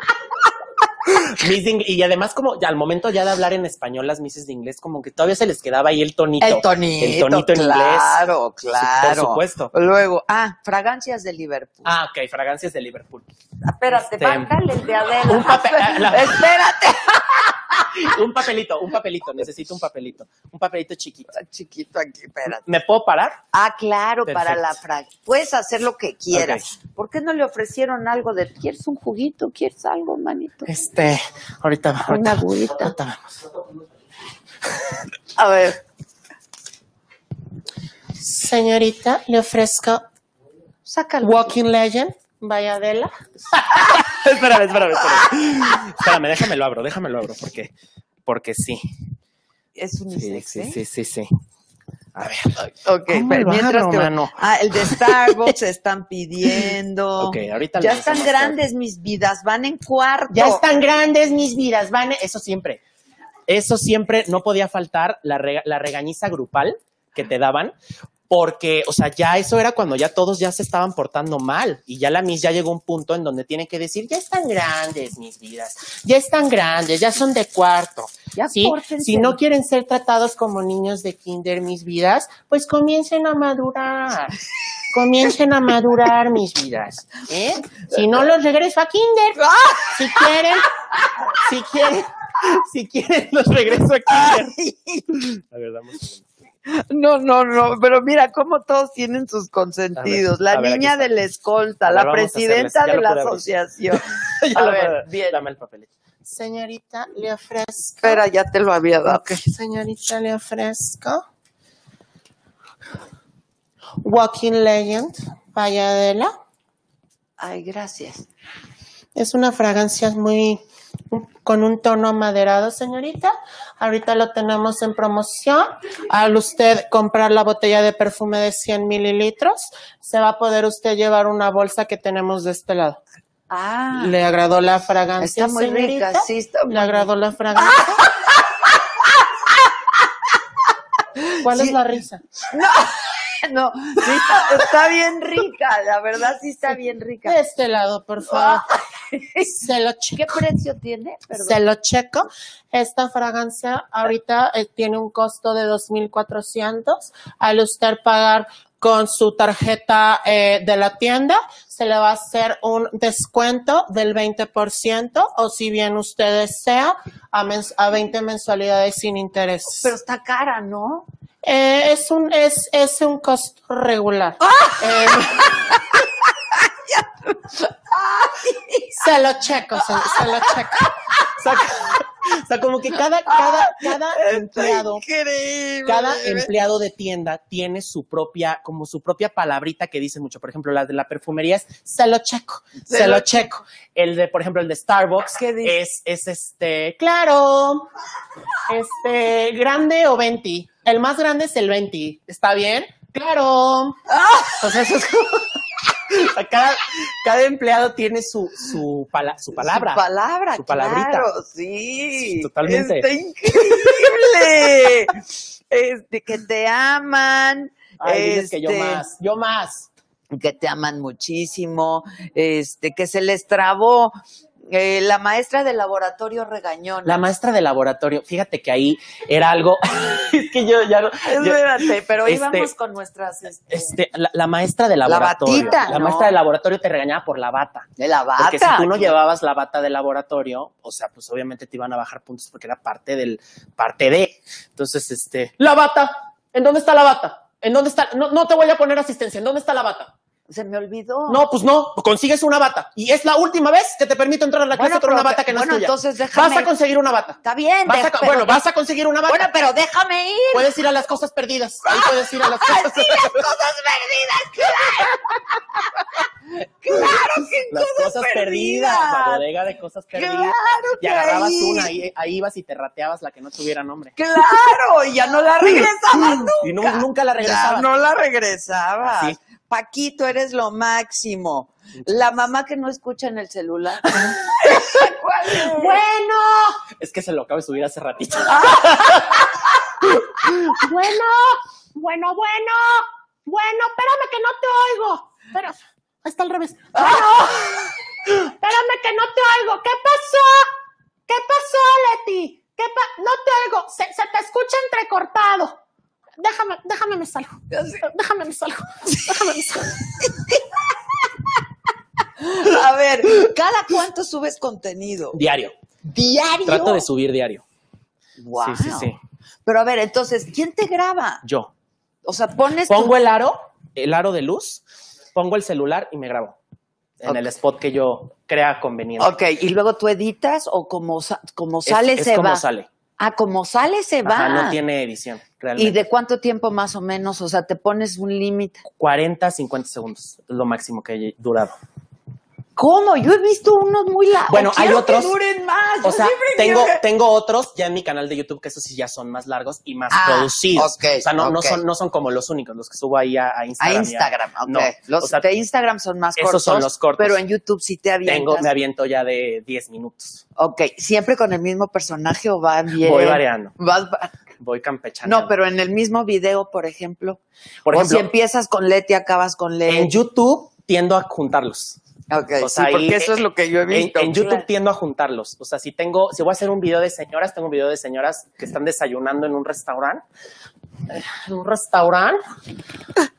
Miss de Ing- y además como ya al momento ya de hablar en español las Misses de inglés como que todavía se les quedaba ahí el tonito. El tonito, El tonito en claro, inglés. claro. Por supuesto. Luego, ah, fragancias de Liverpool. Ah, ok, fragancias de Liverpool. Espérate, este, bájale el de Adela. un papel- la- Espérate. Un papelito, un papelito, necesito un papelito. Un papelito chiquito. Chiquito aquí, espérate. ¿Me puedo parar? Ah, claro, para la frag. Puedes hacer lo que quieras. ¿Por qué no le ofrecieron algo de, ¿quieres un juguito? ¿Quieres algo, manito? Este, ahorita, ahorita, Una agüita. ahorita vemos. A ver, Señorita, le ofrezco sácalo. Walking Legend, vaya Adela. espérame, espérame, espérame. Espérame, déjame lo abro, déjame lo abro, porque, porque sí. Es Sí, unisex, sí, ¿eh? sí, sí, sí. A ver. Ok, ¿Cómo pero lo mientras abro, mano? Ah, el de Starbucks están pidiendo. Ok, ahorita Ya están grandes mis vidas, van en cuarto. Ya están grandes mis vidas, van. Eso siempre. Eso siempre no podía faltar la, rega- la regañiza grupal que te daban. Porque, o sea, ya eso era cuando ya todos ya se estaban portando mal y ya la Miss ya llegó a un punto en donde tiene que decir, ya están grandes mis vidas, ya están grandes, ya son de cuarto. Ya ¿sí? Si no quieren ser tratados como niños de kinder mis vidas, pues comiencen a madurar. Comiencen a madurar mis vidas. ¿eh? Si no los regreso a kinder, si quieren, si quieren, si quieren los regreso a kinder. A ver, dame un segundo. No, no, no, pero mira cómo todos tienen sus consentidos. Ver, la ver, niña de la escolta, ver, la presidenta de la asociación. Ya A lo ver, bien. Dame el papelito. Señorita, le ofrezco. Espera, ya te lo había dado. Ok, señorita, le ofrezco. Walking Legend, vaya Adela. Ay, gracias. Es una fragancia muy con un tono amaderado, señorita. Ahorita lo tenemos en promoción. Al usted comprar la botella de perfume de 100 mililitros, se va a poder usted llevar una bolsa que tenemos de este lado. Ah, ¿Le agradó la fragancia? está muy señorita? rica, sí, está muy ¿Le agradó la fragancia? ¿Cuál es la risa? no, sí está, está bien rica, la verdad sí está bien rica. De este lado, por favor. Se lo ¿Qué checo. precio tiene? Perdón. Se lo checo. Esta fragancia ahorita eh, tiene un costo de 2.400. Al usted pagar con su tarjeta eh, de la tienda, se le va a hacer un descuento del 20% o si bien usted desea, a, a 20 mensualidades sin interés. Pero está cara, ¿no? Eh, es un es, es un costo regular. Eh, se lo checo, se, se lo checo. O sea, como que cada, cada, cada empleado, cada empleado de tienda tiene su propia, como su propia palabrita que dice mucho. Por ejemplo, la de la perfumería es se lo checo, se, Se lo lo checo. El de, por ejemplo, el de Starbucks ¿Qué dice? es, es este, claro, este, grande o 20. El más grande es el 20. ¿Está bien? Claro. O sea, eso es como- o sea, cada, cada empleado tiene su, su, pala- su palabra. Su palabra, Su palabrita. claro, sí. Totalmente. Está increíble. este, que te aman. Ay, dices que yo este, más, yo más. que te aman muchísimo, este, que se les trabó. Eh, la maestra de laboratorio regañón. La maestra de laboratorio, fíjate que ahí era algo, es que yo ya no, yo- Espérate, pero este, íbamos con nuestras este, este, la, la maestra de laboratorio, batita, la ¿no? maestra de laboratorio te regañaba por la bata. de la bata. Porque si tú no llevabas la bata de laboratorio, o sea, pues obviamente te iban a bajar puntos porque era parte del, parte de. Entonces, este, la bata, ¿en dónde está la bata? ¿En dónde está? No, no te voy a poner asistencia, ¿en dónde está la bata? Se me olvidó. No, pues no, consigues una bata. Y es la última vez que te permito entrar a la clase con una bata que no bueno, es tuya. entonces déjame- Vas a conseguir una bata. Está bien. Vas de- a co- pero- bueno, vas a conseguir una bata. Bueno, pero déjame ir. Puedes ir a las cosas perdidas. Ahí puedes ir a las cosas Sí, las cosas perdidas, claro. claro que Las cosas, cosas perdidas. La bodega de cosas perdidas. Claro y que agarrabas ahí. una, ahí, ahí ibas y te rateabas la que no tuviera nombre. Claro, y ya no la regresabas nunca. Y nu- nunca la Ya regresabas. no la regresabas. Sí. Paquito, eres lo máximo. La mamá que no escucha en el celular. Bueno, es que se lo acabo de subir hace ratito. bueno, bueno, bueno, bueno, espérame que no te oigo. Pero, ahí está al revés. Bueno, espérame que no te oigo. ¿Qué pasó? ¿Qué pasó, Leti? ¿Qué pa- no te oigo, se, se te escucha entrecortado. Déjame, déjame me salgo. Déjame me salgo. Déjame me salgo. A ver, ¿cada cuánto subes contenido? Diario. Diario. Trato de subir diario. Wow. Sí, sí, sí. Pero a ver, entonces, ¿quién te graba? Yo. O sea, pones tu- Pongo el aro, el aro de luz, pongo el celular y me grabo. En el spot que yo crea conveniente. Ok, y luego tú editas o como, sa- como Es- sale es se como va. sale. Ah, como sale se va. Ajá, no tiene edición, realmente. ¿Y de cuánto tiempo más o menos? O sea, te pones un límite. 40, 50 segundos lo máximo que he durado. ¿Cómo? Yo he visto unos muy largos. Bueno, hay otros- Que duren más. O sea, siempre tengo, que- tengo otros ya en mi canal de YouTube que esos sí ya son más largos y más Ah, producidos. ok, o sea, no, no, son, no son como los únicos, los que subo ahí a, a A Instagram. y Instagram, ok. No, los o sea, de Instagram son más esos cortos. son los cortos. Pero en YouTube sí te avientas. tengo, me aviento ya de 10 minutos. Ok, ¿siempre con el mismo personaje o va bien? Voy variando. Vas va- Voy campechando. No, pero en el mismo video, por ejemplo. Por o ejemplo, si empiezas con Leti, acabas con Leti. en YouTube tiendo a juntarlos. Ok, O sea, sí, porque ahí, eso es lo que yo he visto. en YouTube claro. tiendo a juntarlos. O sea, si tengo, si voy a hacer un video de señoras, tengo un video de señoras que están desayunando en un restaurante. En un restaurante.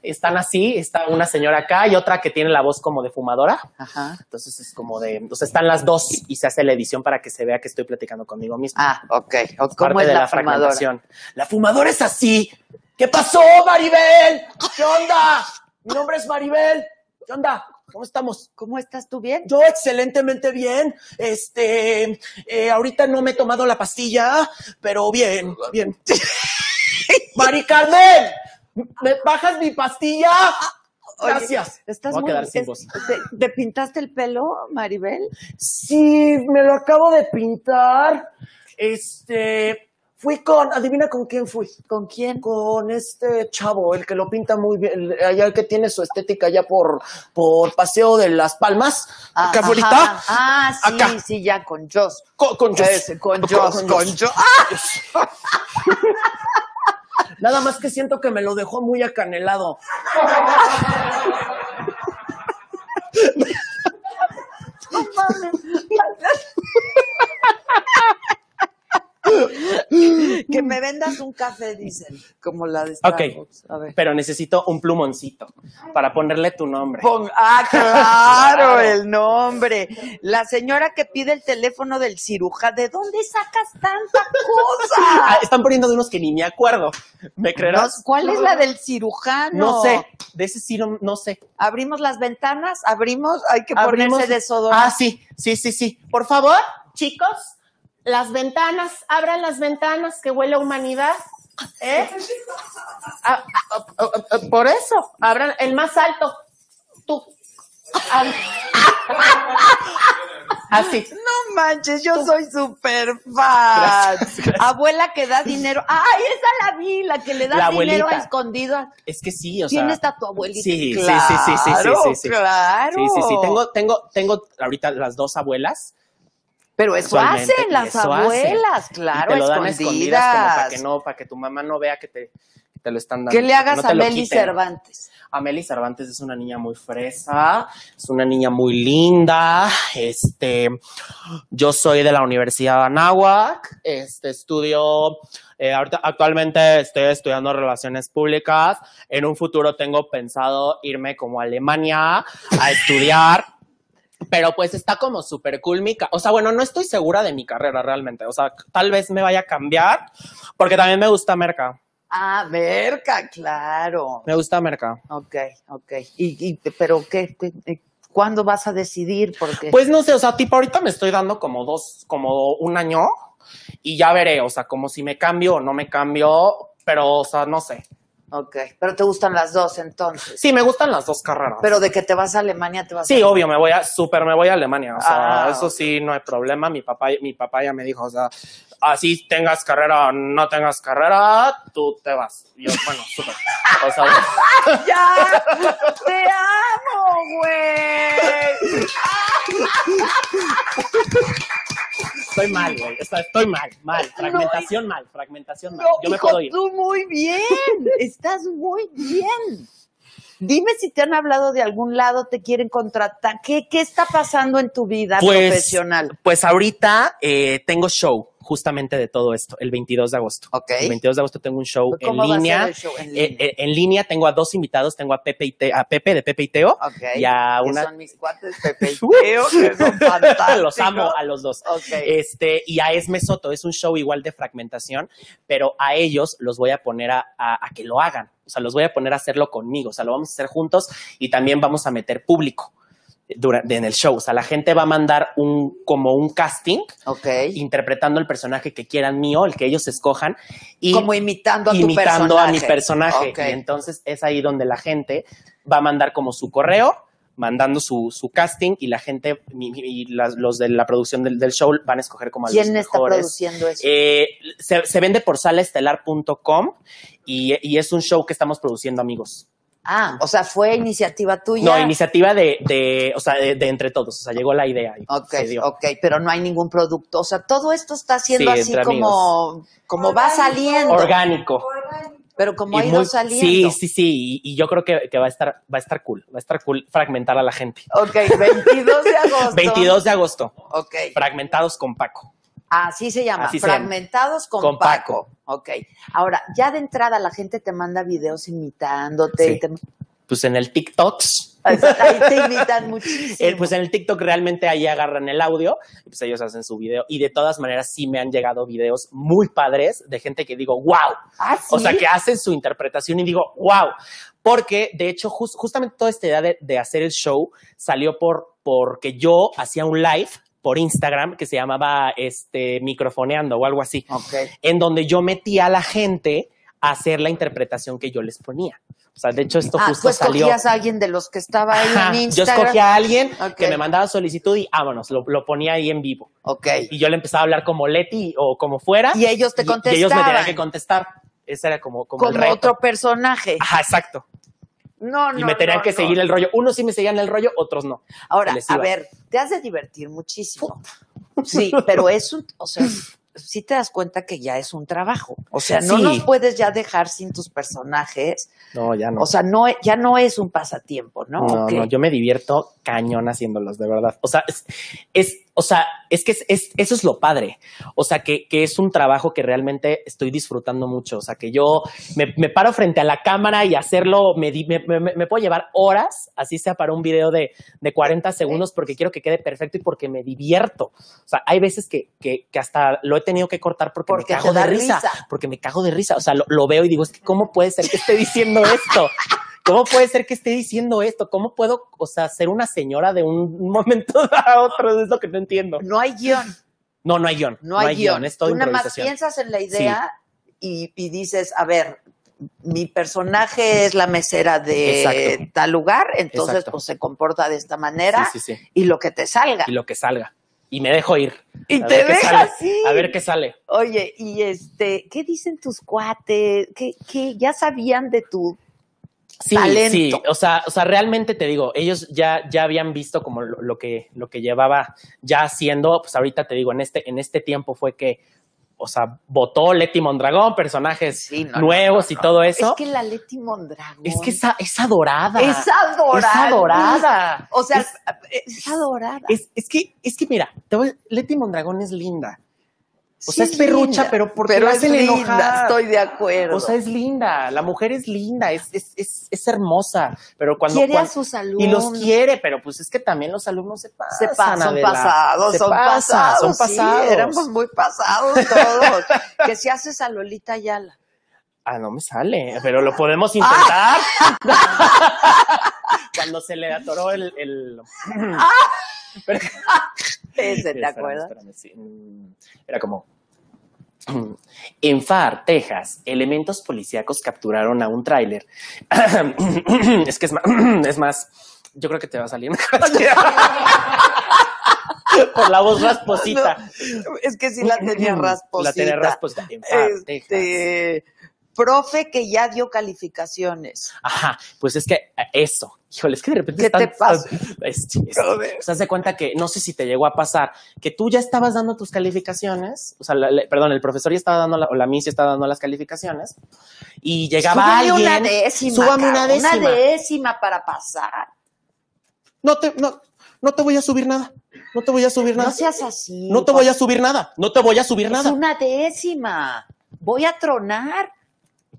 Están así, está una señora acá y otra que tiene la voz como de fumadora. Ajá. Entonces es como de, o sea, están las dos y se hace la edición para que se vea que estoy platicando conmigo mismo. Ah, ok. O Es ¿Cómo parte es de la, la, fumadora? fragmentación. La fumadora es así. ¿Qué pasó, Maribel? ¿Qué onda? Mi nombre es Maribel. ¿Qué onda? ¿Cómo estamos? ¿Cómo estás tú bien? Yo excelentemente bien. Este, eh, ahorita no me he tomado la pastilla, pero bien, bien. Mari Carmen, ¿me bajas mi pastilla? Oye, Gracias. Estás Voy a muy, quedar sin es- voz. ¿te, te pintaste el pelo, Maribel? Sí, me lo acabo de pintar. Este, fui con, adivina con quién fui. ¿Con quién? Con este chavo, el que lo pinta muy bien, el- allá el que tiene su estética allá por, por Paseo de las Palmas, Ah, acá. Ah, sí, Acá. sí, ya, con Joss. Con, con Joss. Ese, con Joss, con Joss. ¡Ah! Nada más que siento que me lo dejó muy acanelado. Que me vendas un café, dicen, como la de Ok. Starbucks. A ver. Pero necesito un plumoncito para ponerle tu nombre. Pon- ah, claro, el nombre. La señora que pide el teléfono del cirujano. ¿De dónde sacas tanta Ah, cosa? están poniendo de unos que ni me acuerdo. ¿Me No, creerás? ¿Cuál es la del cirujano? No sé. De ese sí no, no sé. Abrimos las ventanas, abrimos, hay que Abrimos- ponerse desodorante. Ah, sí, sí, sí, sí. Por favor, chicos, las ventanas, abran las ventanas que huele a humanidad. ¿Eh? Por eso, abran el más alto. Tú. Así. No manches, yo soy súper fan. Gracias, gracias. Abuela que da dinero. ¡Ay, esa la vi! La que le da La dinero a escondido. Es que sí, o ¿Quién sea. está tu abuelita? Sí, sí, sí, claro, sí, sí, sí, sí, sí. Claro. Sí, sí, sí. Tengo, tengo, tengo ahorita las dos abuelas. Pero eso hacen las eso hacen. abuelas, claro, y te lo dan a escondidas para que no, para que tu mamá no vea que te, que te lo están dando. ¿Qué le que hagas no a Meli. Cervantes? Amelie Cervantes es una niña muy fresa, es una niña muy linda. Este, yo soy de la Universidad de Anáhuac, este, estudio, eh, actualmente estoy estudiando relaciones públicas. En un futuro tengo pensado irme como a Alemania a estudiar. Pero pues está como súper cool mi O sea, bueno, no estoy segura de mi carrera realmente. O sea, tal vez me vaya a cambiar porque también me gusta Merca. Ah, Merca, claro. Me gusta Merca. Ok, ok. ¿Y, y pero qué, qué- eh, cuándo vas a decidir? Porque Pues no sé, o sea, tipo ahorita me estoy dando como dos, como un año y ya veré, o sea, como si me cambio o no me cambio, pero, o sea, no sé. Ok, pero te gustan las dos entonces. Sí, me gustan las dos carreras. Pero de que te vas a Alemania, te vas Sí, a... obvio, me voy a, súper me voy a Alemania, o sea, Ah, eso sí, no hay problema, mi papá, mi papá ya me dijo, o sea, así tengas carrera o no tengas carrera, tú te vas. Y yo, bueno, súper. O sea, ¡Ya! ¡Te amo, güey! estoy mal, güey, estoy mal, mal, fragmentación mal, fragmentación mal. No, yo me hijo, puedo ir. tú muy bien. Estás muy bien. Dime si te han hablado de algún lado, te quieren contratar. ¿Qué, qué está pasando en tu vida Pues, profesional? Pues ahorita eh, tengo show justamente de todo esto, el 22 de agosto. Ok. El 22 de agosto tengo un show en ¿Cómo va a ser línea. el show en Eh, línea? eh, en línea tengo a dos invitados, tengo a Pepe, y Te- a Pepe de Pepe y Teo Ok. y a una... son mis cuates Pepe y Teo, que son fantásticos. los amo a los dos. Ok. Este, y a Esme Soto, es un show igual de fragmentación, pero a ellos los voy a poner a, a- a que lo hagan. O sea, los voy a poner a hacerlo conmigo. O sea, lo vamos a hacer juntos y también vamos a meter público durante, en el show. O sea, la gente va a mandar un, como un casting Ok. interpretando el personaje que quieran mío, el que ellos escojan. Y Como imitando a tu imitando a mi personaje. personaje. Y entonces es ahí donde la gente va a mandar como su correo, mandando su, su casting y la gente mi- mi- y las- los de la producción del, del show van a escoger como a los ¿Quién está mejores. produciendo eso? Eh, se, se vende por salaestelar.com y, y es un show que estamos produciendo, amigos. Ah, o sea, fue iniciativa tuya. No, iniciativa de, de o sea, de, de entre todos. O sea, llegó la idea. y Ok, se dio. ok, pero no hay ningún producto. O sea, todo esto está siendo Sí, así como, como va saliendo. Orgánico. Pero como Y ha ido muy- saliendo. Sí, sí, sí. Y, y yo creo que, que va a estar, va a estar cool. Va a estar cool fragmentar a la gente. Ok, 22 de agosto. 22 de agosto. Ok. Fragmentados con Paco. Así se llama, Así se llama. fragmentados con, Con Paco. Paco. Ok. Ahora, ya de entrada la gente te manda videos imitándote. Sí. y te- Pues en el TikToks. Ahí te imitan muchísimo. eh, pues en el TikTok realmente ahí agarran el audio y pues ellos hacen su video. Y de todas maneras sí me han llegado videos muy padres de gente que digo, wow. Ah, O sea, que hacen su interpretación y digo, wow. Porque de hecho, jus- justamente toda esta idea de, de hacer el show salió por porque yo hacía un live por Instagram que se llamaba este microfoneando o algo así, Ok. en donde yo metía a la gente a hacer la interpretación que yo les ponía. O sea, de hecho esto Ah, justo tú salió. escogías a alguien de los que estaba ahí Ajá, en yo Instagram. escogía a alguien que me mandaba solicitud y vámonos, lo, lo ponía ahí en vivo. Ok. Y yo le empezaba a hablar como Leti o como fuera. Y ellos te y- Y ellos me tenían contestaban. que contestar. Ese era como, como, el Como reto. otro personaje. Ajá, exacto. No, no. y me tenían no, que no. seguir el rollo. Unos sí me seguían el rollo, otros no. Ahora, a ver, te has de divertir muchísimo. Sí, pero es un, o sea, sí te das cuenta que ya es un trabajo. O sea, no Sí. nos puedes ya dejar sin tus personajes. No, ya no. O sea, no, ya no es un pasatiempo, ¿no? no, ¿O qué? no, yo me divierto cañón haciéndolos, de verdad. O sea, es, es- o sea, es que es, es- eso es lo padre. O sea, que, que es un trabajo que realmente estoy disfrutando mucho. O sea, que yo me, me paro frente a la cámara y hacerlo, me, me, me- me puedo llevar horas, así sea para un video de, de 40 segundos, porque quiero que quede perfecto y porque me divierto. O sea, hay veces que, que, que hasta lo he tenido que cortar porque, Porque me cago de risa, risa. Porque me cago de risa. O sea, lo, lo veo y digo, es que ¿cómo puede ser que esté diciendo esto? ¿Cómo puede ser que esté diciendo esto? ¿Cómo puedo, o sea, ser una señora de un momento a otro? Es lo que no entiendo. No hay guion, No, no hay guion. no hay, guion. Es todo Tú nada más piensas en la idea y, y dices, a ver, mi personaje es la mesera de Exacto. tal lugar, entonces Exacto. pues se comporta de esta manera Sí, sí, sí. y lo que te salga. Y lo que salga. Y me dejo ir. Y A te dejas ir. A ver qué sale. Oye, y este, ¿qué dicen tus cuates? ¿Qué, qué ya sabían de tu Sí, talento? sí. O sea, o sea, realmente te digo, ellos ya, ya habían visto como lo, lo que, lo que llevaba ya haciendo. Pues ahorita te digo, en este, en este tiempo fue que, o sea, votó Leti Mondragón, personajes Sí, no, nuevos no, y todo eso. Es que la Leti Mondragón. Es que esa- es adorada. es adorada. Es adorada. O sea, Es- es, adorada. Es, es que, es que mira, te voy- Leti Mondragón es linda. O Sí sea, es perrucha, linda, pero porque pero la es hacen linda, enojar. estoy de acuerdo. O sea, es linda. La mujer es linda, es, es, es, es hermosa. Pero cuando. quiere a sus alumnos. y los quiere, pero pues es que también los alumnos se pasan. Se pasan, son Adela. pasados, Se son pasan, pasados. Son sí, pasados. éramos muy pasados todos. que si haces a Lolita Ayala. Ah, no me sale, pero lo podemos intentar. Cuando se le atoró el. el... Pero- Ese, ¿te acuerdas? espérame, sí. Mm, Era como. En Far, Texas, elementos policíacos capturaron a un tráiler. es que es más, es más, yo creo que te va a salir por la voz rasposita. No, es que sí la tenía rasposita. La tenía rasposita. En Far, Texas. Profe que ya dio calificaciones. Ajá, pues es que eh, eso, híjole, es que de repente ¿Qué están- te pasa? Este, este, o sea, de cuenta que no sé si te llegó a pasar que tú ya estabas dando tus calificaciones, o sea, la- la- perdón, el profesor ya estaba dando la, o la miss ya estaba dando las calificaciones y llegaba Súbame alguien, una décima. súbame una décima. Una décima para pasar. No te, no, no te voy a subir nada, no te voy a subir nada, No seas así. no te voy a subir nada, no te voy a subir Es nada. una décima. Voy a tronar.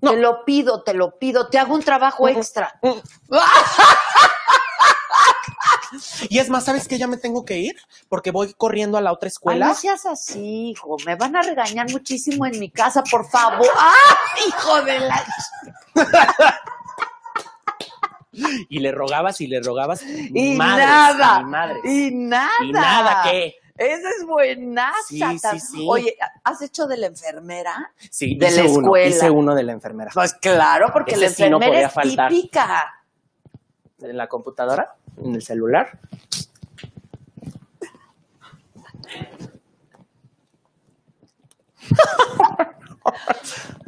No. Te lo pido, te lo pido. Te hago un trabajo extra. Y es más, ¿sabes que Ya me tengo que ir porque voy corriendo a la otra Ay, escuela. no seas así, hijo. Me van a regañar muchísimo en mi casa, por favor. ¡Ah, hijo de la... Y le rogabas y le rogabas. Y madres, nada. y madres. Y nada. Y nada, ¿qué? Esa es buenaza. Sí, sí, sí. Oye, ¿has hecho de la enfermera? Sí, de hice la uno, escuela. hice uno de la enfermera. Pues claro, porque Ese la sí no enfermera podía es faltar. típica. En la computadora, en el celular.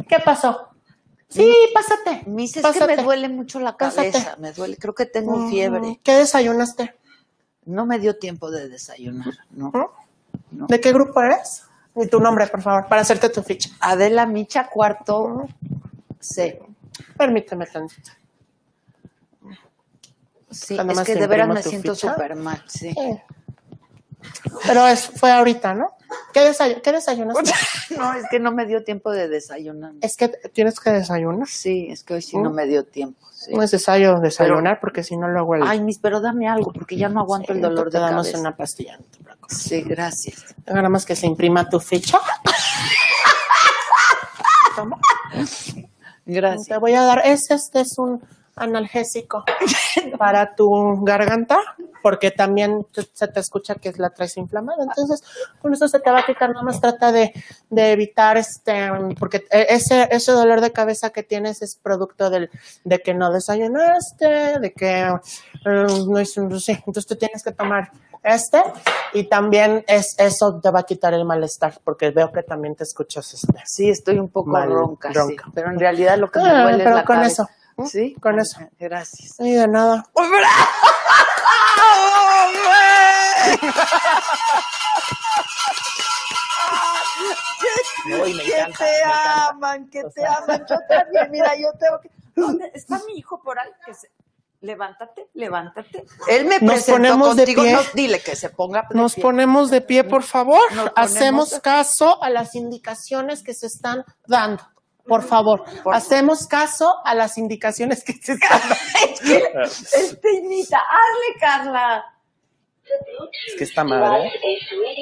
¿Qué pasó? Sí, pásate. Mis, es que Pásate. me duele mucho la Pásate. cabeza. Me duele, creo que tengo Mm, fiebre. ¿Qué desayunaste? No me dio tiempo de desayunar, ¿no? No. ¿De qué grupo eres? Y tu nombre, por favor, para hacerte tu ficha. Adela Micha, cuarto C. Permíteme tantito. Sí, es que de veras me siento súper mal, sí. Sí. Pero es, fue ahorita, ¿no? ¿Qué, desayu- qué desayunaste? No, es que no me dio tiempo de desayunar. es que tienes que desayunar. Sí, es que hoy sí ¿Mm? no me dio tiempo. sí. No es necesario desayunar porque si no luego el... Ay, mis, pero dame algo porque ya no aguanto el dolor de damos cabeza. una pastilla. no. Sí, gracias. Nada más que se imprima tu ficha. Toma. Gracias. Te voy a dar, este, este es un analgésico para tu garganta, porque también se te escucha que la traes inflamada. Entonces, con eso se te va a quitar. Nada más trata de, de evitar este, porque e- ese, ese dolor de cabeza que tienes es producto del, de que no desayunaste, de que eh, no hice, sí, entonces tú tienes que tomar este y también es eso te va a quitar el malestar, porque veo que también te escuchas este. Sí, estoy un poco Mal, ronca, sí. Pero en realidad lo que me Ah, duele pero es la con cabeza. eso. Sí, Con eso. Gracias. Ay, de nada. No, y me que encanta, te me aman, que O te sea. aman. Yo también, mira, yo tengo que. ¿Dónde está mi hijo por ahí? Que se... Levántate, levántate. Él me Nos ponemos de contigo. pie. No, dile que se ponga de Nos pie. ponemos de pie, por favor. Hacemos de- caso a las indicaciones que se están dando. Por favor, Por hacemos caso a las indicaciones que se están dando. Espinita, hazle, Carla. Es que esta madre,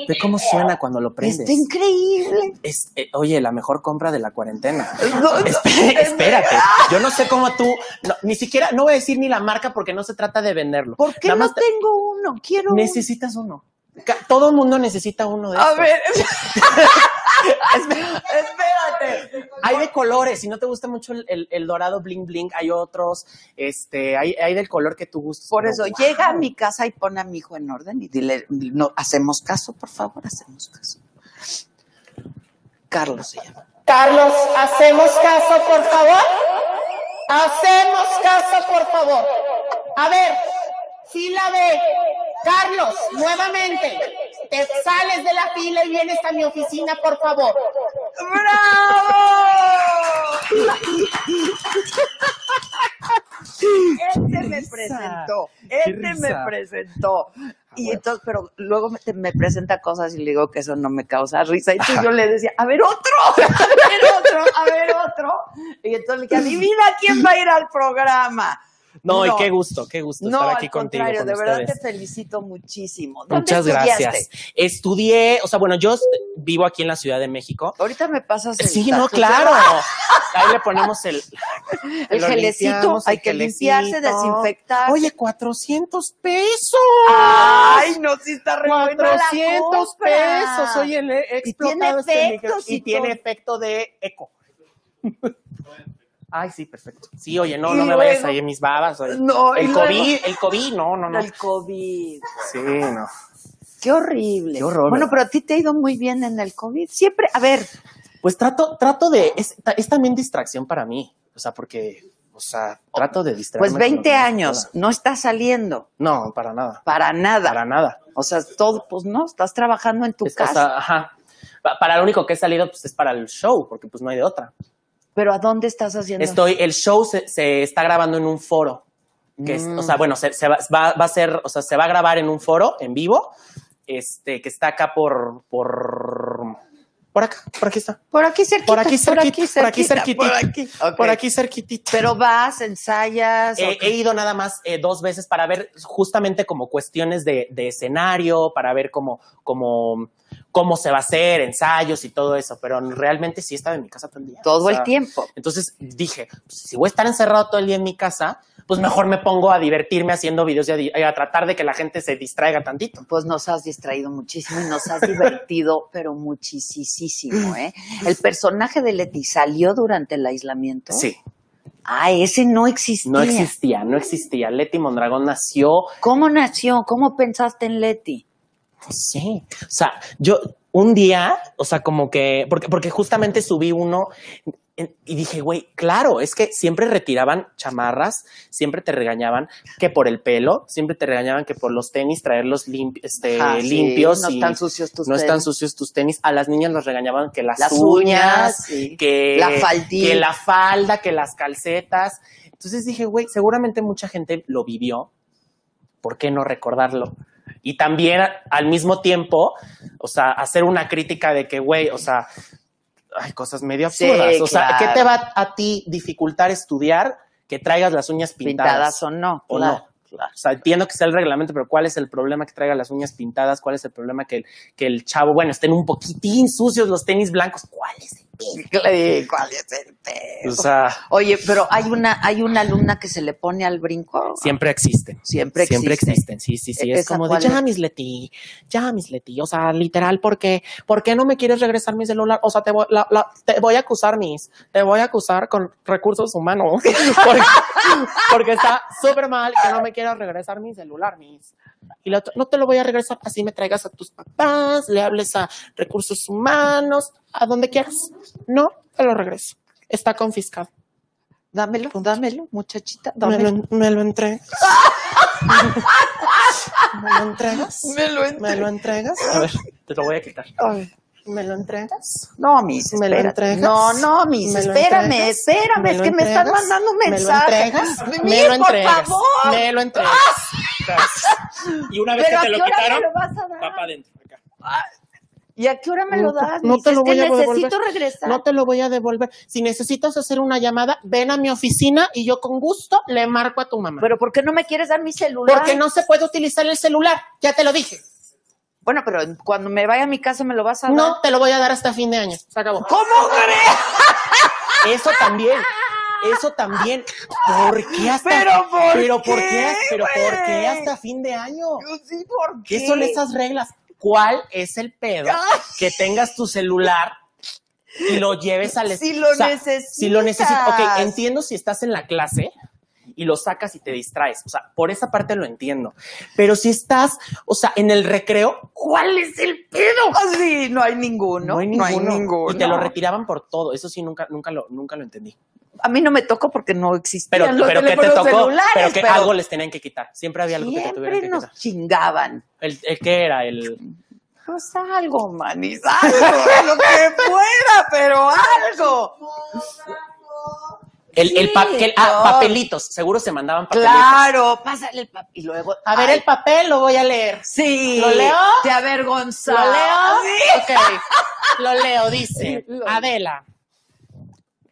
ve cómo suena cuando lo prendes. Está increíble. Es, eh, oye, la mejor compra de la cuarentena. No, no, Espé- Espérate, yo no sé cómo tú, no, ni siquiera, no voy a decir ni la marca porque no se trata de venderlo. ¿Por qué Nada no más te- tengo uno? Quiero uno. Necesitas uno. Todo el mundo necesita uno de A estos. ver, espérate. Hay de colores, si no te gusta mucho el, el- el dorado bling bling, hay otros, este, hay, hay del color que tú gustes. Por eso, wow. llega a mi casa y pone a mi hijo en orden y dile, no, hacemos caso, por favor, hacemos caso. Carlos se llama. Carlos, ¿hacemos caso, por favor? Hacemos caso, por favor. A ver, fila B. Carlos, nuevamente, te sales de la fila y vienes a mi oficina, por favor. Este me presentó, este me presentó. Y entonces, pero luego me, me presenta cosas y le digo que eso no me causa risa. Y entonces yo le decía, a ver otro, a ver otro, a ver otro. Y entonces le dije, adivina quién va a ir al programa. No, y qué gusto, qué gusto No, estar aquí al contigo. contrario, con de verdad te felicito muchísimo. ¿Dónde Muchas estudiaste? gracias. Estudié, o sea, bueno, yo vivo aquí en la Ciudad de México. Ahorita me pasas el Sí, no, claro. Ahí le ponemos el, El gelecito, hay el que limpiarse, desinfectar. Oye, 400 pesos. Ay, no, sí está re buena la 400 compra. pesos. Oye, le he Y tiene explotado este efectos micro- y y tiene efecto de eco. Ay, sí, perfecto. Sí, oye, no, Y no me vayas luego- ahí en mis babas. oye. No, el luego- COVID, el COVID, no, no, no. El COVID. Sí, no. Qué horrible. Qué horror, Bueno, pero a ti te ha ido muy bien en el COVID. Siempre, a ver, Pues trato, trato de, es, ta- es también distracción para mí, o sea, porque, o sea, trato de distraerme. Pues con lo 20 que más años, no estás saliendo No, para nada, para nada. para nada. O sea, todo, pues no, estás trabajando en tu Es- o casa. sea, ajá. Pa- Para lo único que he salido, pues es para el show, porque pues no hay de otra. Pero ¿a dónde estás haciendo? Estoy, el show se, se está grabando en un foro. Que es- Mm. o sea, bueno, se, se va, va- va a ser, o sea, se va a grabar en un foro en vivo, este, que está acá por, por, por acá, por aquí está. Por aquí cerquita. Por aquí cerquita, por aquí cerquitita. Por aquí. Por aquí cerquitita. Pero vas, ensayas. Eh, he ido nada más eh, dos veces para ver justamente como cuestiones de, de escenario, para ver cómo, cómo, cómo se va a hacer, ensayos y todo eso, pero realmente sí estaba en mi casa todo el día. todo O el tiempo. Entonces dije, pues, si voy a estar encerrado todo el día en mi casa, pues mejor me pongo a divertirme haciendo videos y a, di- y a tratar de que la gente se distraiga tantito. Pues nos has distraído muchísimo y nos has divertido, pero muchísimo, ¿eh? El personaje de Leti salió durante el aislamiento. Sí, Ah, ese no existía. no existía, no existía. Leti Mondragón nació ¿Cómo nació? ¿Cómo pensaste en Leti? Sí, o sea, yo un día, o sea, como que, porque, porque justamente subí uno y dije, güey, claro, es que siempre retiraban chamarras, siempre te regañaban que por el pelo, siempre te regañaban que por los tenis, traerlos limpi- este, Ajá, sí, limpios. no están sucios tus No están tenis. sucios tus tenis. A las niñas los regañaban que las, Las uñas, sí. que, La que la falda, que las calcetas. Entonces dije, güey, seguramente mucha gente lo vivió. ¿Por qué no recordarlo? Y también al mismo tiempo, o sea, hacer una crítica de que, güey, o sea, hay cosas medio Sí, absurdas. o sea, ¿qué te va a ti dificultar estudiar que traigas las uñas pintadas? Pintadas o no. o claro, no. claro. O sea, entiendo que sea el reglamento, pero ¿cuál es el problema que traiga las uñas pintadas? ¿Cuál es el problema que el, que el chavo, bueno, estén un poquitín sucios los tenis blancos? ¿Cuál es el? ¿Cuál es el pedo? O sea, Oye, pero hay una, hay una alumna que se le pone al brinco. siempre existen. Siempre Siempre existe. existen, sí, sí, sí. Es ¿Esa como de, ya, es? Miss Leti, ya, Miss Leti. O sea, literal, porque, ¿por qué no me quieres regresar mi celular? O sea, te voy, la- la- te voy a acusar, Miss. Te voy a acusar con recursos humanos. porque, porque está súper mal que no me quieras regresar mi celular, Miss. Y la otra, no te lo voy a regresar, así me traigas a tus papás, le hables a recursos humanos, a donde quieras. No, te lo regreso. Está confiscado. Dámelo, dámelo, muchachita, Me dámelo. lo, me lo entregas. ¿Me lo entregas? Me lo ¿Me lo entregas? A ver, te lo voy a quitar. ¿Me lo entregas? No, Miss, ¿Me lo entregas? No, no, Miss, ¿Me lo espérame, entregas? espérame, ¿Me es que me están entregas? mandando un ¿Me lo entregas? ¿Me lo por entregas? favor. Me lo entregas. Gracias. Y una vez Pero ¿a que te lo quitaron, va para adentro. acá. ¿Y a qué hora me No lo das? no te lo voy a necesito devolver. regresar. No te lo voy a devolver. Si necesitas hacer una llamada, ven a mi oficina y yo con gusto le marco a tu mamá. Pero ¿por qué no me quieres dar mi celular? Porque no se puede utilizar el celular. Ya te lo dije. Bueno, pero cuando me vaya a mi casa me lo vas a dar. No, te lo voy a dar hasta fin de año. Se acabó. ¿Cómo crees? Eso también. Eso también. ¿Por qué hasta ¿Pero por pero por qué, qué, pero por qué hasta fin de año? Sí, ¿por qué? ¿Qué son esas reglas? ¿Cuál es el pedo que tengas tu celular y lo lleves al Si lo Si lo necesitas. Ok, necesitas. entiendo si estás en la clase y lo sacas y te distraes. O sea, por esa parte lo entiendo. Pero si estás, o sea, en el recreo, ¿cuál es el pedo? Ah, sí, no hay ninguno. No hay ninguno. ninguno. Y te lo retiraban por todo. Eso sí, nunca, nunca lo, nunca lo entendí. A mí no me tocó porque no existían Pero, los pero celulares. Pero que algo les tenían que quitar. Siempre había algo que te tuvieran siempre que nos quitar. chingaban. El, el que era el. Pues algo, manis, algo, lo que fuera, pero algo. El, el Sí, papel, ah, papelitos. Seguro se mandaban papelitos. Claro, pásale el papel. Y luego. A ver el papel, lo voy a leer. Sí. ¿Lo leo? Te ¿Lo avergonzaba. leo? Sí. Ok. Lo leo, dice. Lo- Adela.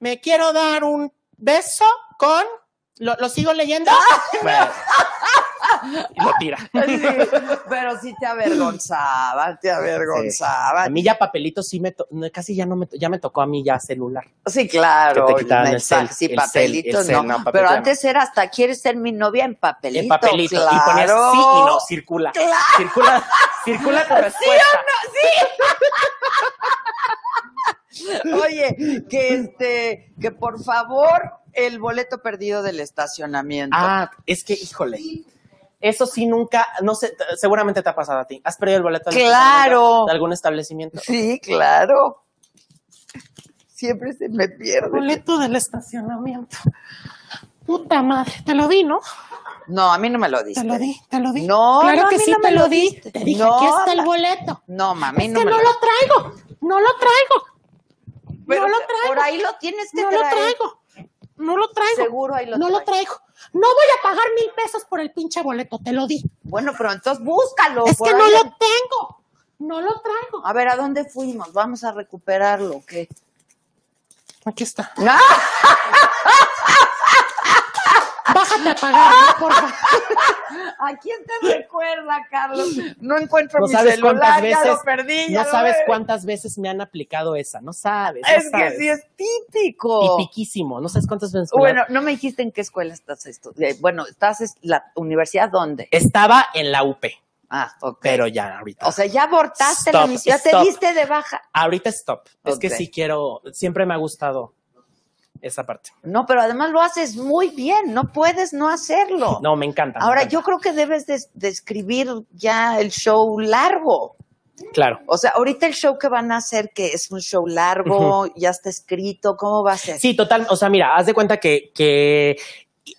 Me quiero dar un beso con. ¿Lo, lo sigo leyendo? Bueno. Y lo tira. Sí, pero sí te avergonzaba, te avergonzaba. A mí ya papelitos sí me to- no, casi ya no me ya me tocó a mí ya celular. Sí, claro. Que te quitaban el cel, sí, el cel, papelitos el cel, no. no, papel Pero no. antes era hasta quieres ser mi novia en papelito. En papelito. Claro. Y ponías sí y no, circula. Circula, circula tu respuesta. Oye, que este, que por favor, el boleto perdido del estacionamiento. Ah, es que, híjole. Eso sí nunca, no sé, seguramente te ha pasado a ti. ¿Has perdido el boleto del Claro. estacionamiento de algún establecimiento? Sí, claro. Siempre se me pierde. Boleto del estacionamiento. Puta madre, te lo di, ¿no? No, a mí no me lo diste. Te lo di, te lo di. No, claro no, a que mí sí no me te lo lo di. diste. Te dije, No, aquí está el boleto. No, mami, Es no que me no lo lo traigo, no lo traigo, Pero no lo traigo. Por ahí lo tienes que no lo traer. traigo, no lo traigo. Seguro ahí lo No lo traigo. No voy a pagar mil pesos por el pinche boleto, te lo di. Bueno, pero entonces búscalo. Es que ahí. no lo tengo, no lo traigo. A ver, ¿a dónde fuimos? Vamos a recuperarlo, ¿o ¿qué? Aquí está. ¡Ah! Bájate a pagar, por favor. ¿A quién te recuerda, Carlos? No encuentro No mi sabes celular, cuántas ya veces, lo perdí. ya no lo sabes cuántas veces me han aplicado esa, no sabes. no Es que sí es típico. Y piquísimo, no sabes cuántas veces. Bueno, no me dijiste en qué escuela estás estudiando. Bueno, ¿estás en la universidad dónde? Estaba en la UP, Ah, ok. pero ya ahorita. O sea, ya abortaste la misión, ya te diste de baja. ahorita stop. Es que sí quiero, siempre me ha gustado esa parte. No, pero además lo haces muy bien, no puedes no hacerlo. No, me encanta. me Ahora, encanta. yo creo que debes de, de escribir ya el show largo. Claro. O sea, ahorita el show que van a hacer, que es un show largo, ya está escrito, ¿cómo va a ser? Sí, total. O sea, mira, haz de cuenta que, que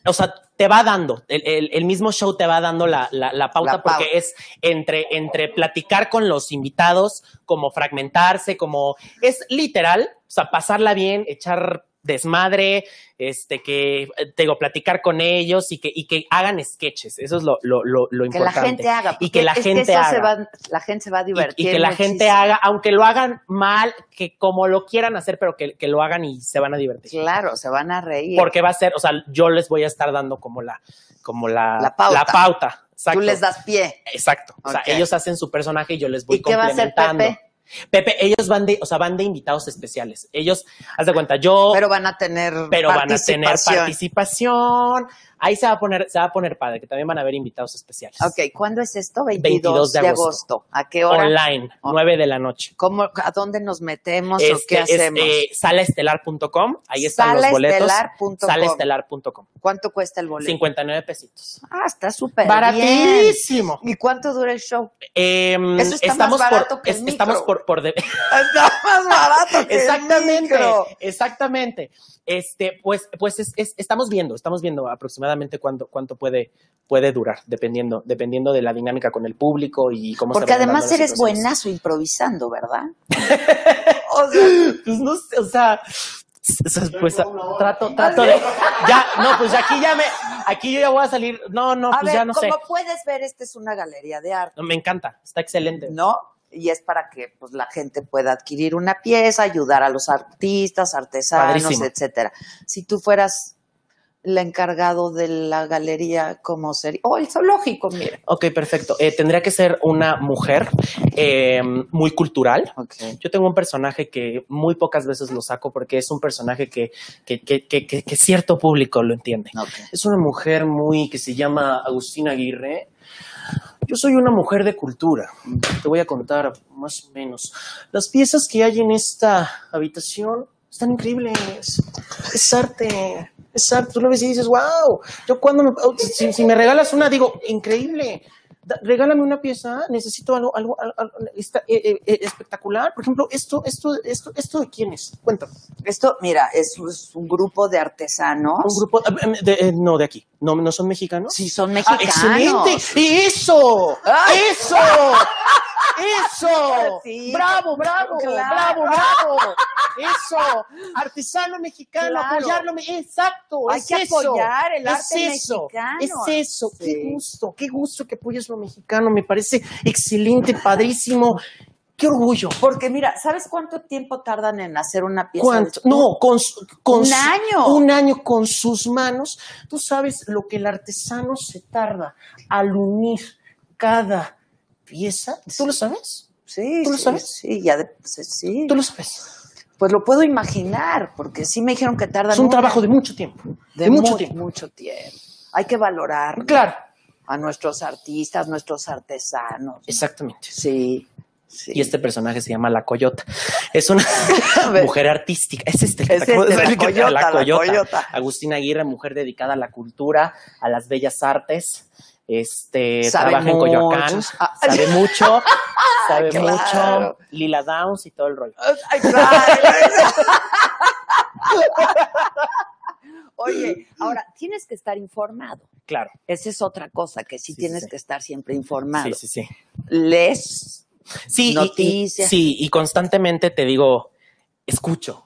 o sea, te va dando, el, el- el mismo show te va dando la, la- la pauta La pauta. porque es entre, entre platicar con los invitados, como fragmentarse, como es literal, o sea, pasarla bien, echar desmadre, este, que, eh, te digo, platicar con ellos y que, y que hagan sketches. Eso es lo, lo, lo, lo que la importante. gente haga. Y que la es gente eso haga. se va- la gente se va a divertir. y, que la gente haga, aunque lo hagan mal, que como lo quieran hacer, pero que, que lo hagan y se van a divertir. Claro, se van a reír. Porque va a ser, o sea, yo les voy a estar dando como la, como la, La pauta. Tú les das pie. Exacto. O sea, ellos hacen su personaje y yo les voy ¿Y qué va a hacer complementando. Pepe? Pepe, ellos van de, o sea, van de invitados especiales. Ellos, haz de cuenta, yo, Pero van a tener pero van a tener participación. Ahí se va a poner, se va a poner padre, que también van a haber invitados especiales. Ok, ¿cuándo es esto? 22, 22 de, de agosto. agosto. ¿A qué hora? Online, On- 9 de la noche. ¿Cómo, ¿A dónde nos metemos o Este, qué es, hacemos? eh, salaestelar.com, ahí están los boletos. Salaestelar.com. ¿Cuánto cuesta el boleto? 59 pesitos. Ah, está súper bien. Baratísimo. ¿Y cuánto dura el show? Em, Eso está más estamos barato por, que el es- micro. estamos por, por de- Está más barato que el exactamente, micro. exactamente. Este, pues, pues es- es- estamos viendo, estamos viendo aproximadamente cuánto, cuánto puede, puede durar, dependiendo, dependiendo de la dinámica con el público y cómo se Porque además eres situaciones. buenazo improvisando, ¿verdad? o sea, Pues no sé, o sea, pues trato, trato de, ya, no, pues aquí ya me, aquí yo ya voy a salir, no, no, a pues ver, ya no sé. como puedes ver, esta es una galería de arte, No, me encanta, está excelente. ¿no? Y es para que pues, la gente pueda adquirir una pieza, ayudar a los artistas, artesanos, Padrísimo. etcétera. Si tú fueras el encargado de la galería, ¿cómo sería? Oh, el zoológico, mira. Ok, perfecto. Eh, tendría que ser una mujer eh, muy cultural. Okay. Yo tengo un personaje que muy pocas veces lo saco porque es un personaje que, que, que, cierto público lo entiende. Es una mujer muy que se llama Agustina Aguirre. Yo soy una mujer de cultura. Te voy a contar más o menos. Las piezas que hay en esta habitación están increíbles. Es arte. Es arte. Tú lo ves y dices, wow. Yo cuando me, oh, si, si me regalas una, digo, increíble. Da- regálame una pieza, necesito algo, algo, algo- algo- está, eh, eh, eh, espectacular. Por ejemplo, esto, esto, esto, esto de quién es? Cuéntame. Esto, mira, es, es un grupo de artesanos. Un grupo, eh, de- eh, no, de aquí. No, no son mexicanos. Sí, son Ah, mexicanos. excelente. Eso, eso, eso. Sí. Bravo, bravo, Claro. bravo, bravo. Eso, artesano mexicano, Claro. apoyarlo. Exacto, Hay es que eso. apoyar el Es arte eso, mexicano. Es eso, Sí. qué gusto, qué gusto que apoyes lo mexicano. Me parece excelente, padrísimo. Qué orgullo. Porque mira, ¿sabes cuánto tiempo tardan en hacer una pieza? ¿Cuánto? de- No, con, Un su- año. Un año con sus manos. Tú sabes lo que el artesano se tarda al unir cada pieza. ¿Tú lo sabes? Sí, ¿Tú lo sabes? Sí, ya de, sí. ¿Tú lo sabes? Pues lo puedo imaginar, porque sí me dijeron que tardan Es un trabajo de mucho tiempo. De, de mucho mu- tiempo. Mucho tiempo. Hay que valorar Claro, a nuestros artistas, nuestros artesanos. exactamente. Sí, sí. Y este personaje se llama La Coyota. Es una mujer artística. Es este. Es este, la decir que- Coyota, la Coyota. Agustina Aguirre, mujer dedicada a la cultura, a las bellas artes. Este, Sabe trabaja en Coyoacán. Ah, sabe mucho, sabe Claro. mucho, Lila Downs y todo el rollo. Ay. Oye, ahora tienes que estar informado. Claro, Esa es otra cosa, que sí, tienes sí. que estar siempre informado. sí, sí, sí. Lees. Sí, y- y, Noticias. sí, y constantemente te digo, escucho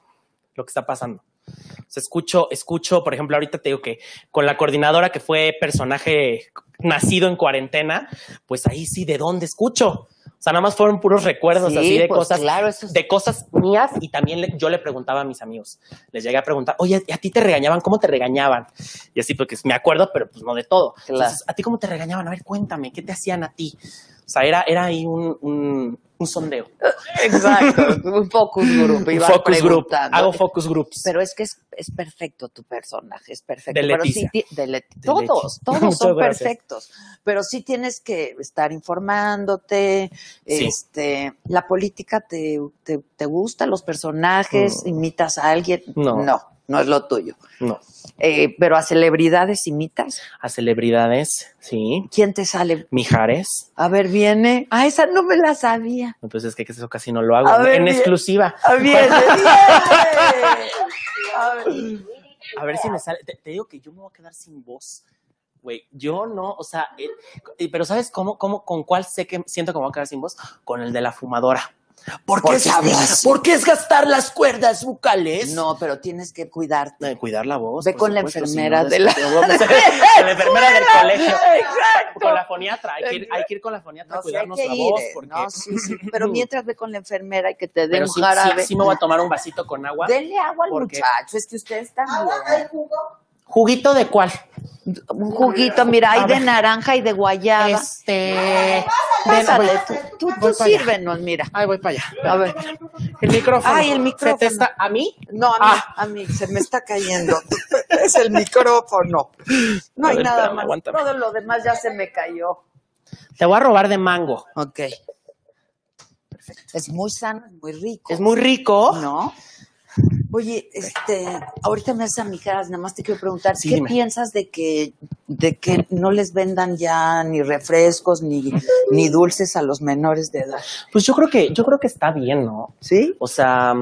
lo que está pasando. O sea, escucho, escucho, por ejemplo, ahorita te digo que con la coordinadora que fue personaje nacido en cuarentena, pues ahí sí, ¿de dónde escucho? O sea, nada más fueron puros recuerdos Sí, así de pues, cosas, claro, es- de cosas mías y también le- yo le preguntaba a mis amigos, les llegué a preguntar, oye, ¿a ti te regañaban? ¿Cómo te regañaban? Y así, porque me acuerdo, pero pues no de todo. Claro. Entonces, ¿a ti cómo te regañaban? A ver, cuéntame, ¿qué te hacían a ti? O sea, era, era ahí un, un, un sondeo. Exacto, un focus group. Un focus group. Hago focus groups. Pero es que es, es perfecto tu personaje, es perfecto. De Pero sí de De todos, todos Muchas son gracias. perfectos. Pero sí tienes que estar informándote. Sí. Este, la política te, te, te gusta, los personajes, Mm. imitas a alguien. No. no, no es lo tuyo. No. Eh, pero a celebridades imitas. A celebridades, sí. ¿Quién te sale? Mijares. A ver, viene. Ah, esa no me la sabía. Entonces, que eso casi no lo hago. A ver, en exclusiva. Ah, viene, viene. A ver. A ver si me sale. Te, te digo que yo me voy a quedar sin voz. Güey, yo no, o sea, eh, pero ¿sabes cómo, cómo, con cuál sé que siento que me voy a quedar sin voz? Con el de la fumadora. ¿Por Porque es, hablas. ¿Por qué es gastar las cuerdas bucales? No, pero tienes que cuidarte. Cuidar la voz. Ve con la enfermera si no, de la- Con la enfermera del colegio. Exacto. Con la foniatra. Hay que ir, hay que ir con la foniatra No, a sí hay cuidarnos que la ir, voz. Porque... No, sí, sí. Pero mientras ve con la enfermera y que te dé un sí, jarabe. sí, sí me voy a tomar un vasito con agua. Denle agua al Porque- muchacho, es que ustedes también. ¿Juguito de cuál? Un juguito, mira, hay de naranja y de guayaba. Este. Pásale, tú, voy- tú, tú sírvenos, mira. Ay, voy para allá. A ver. El micrófono. Ay, el micrófono. ¿Se te está- ¿A mí? No, a mí, Ah. a mí se me está cayendo. Es el micrófono. No A hay ver, nada espérame, más. aguántame. Todo lo demás ya se me cayó. Te voy a robar de mango. Ok. Es muy sano, es muy rico. Es muy rico. ¿No? Oye, este, ahorita me haces amigas, nada más te quiero preguntar, Sí, ¿qué dime. piensas de que, de que no les vendan ya ni refrescos ni, ni dulces a los menores de edad? Pues yo creo que, yo creo que está bien, ¿no? ¿Sí? O sea,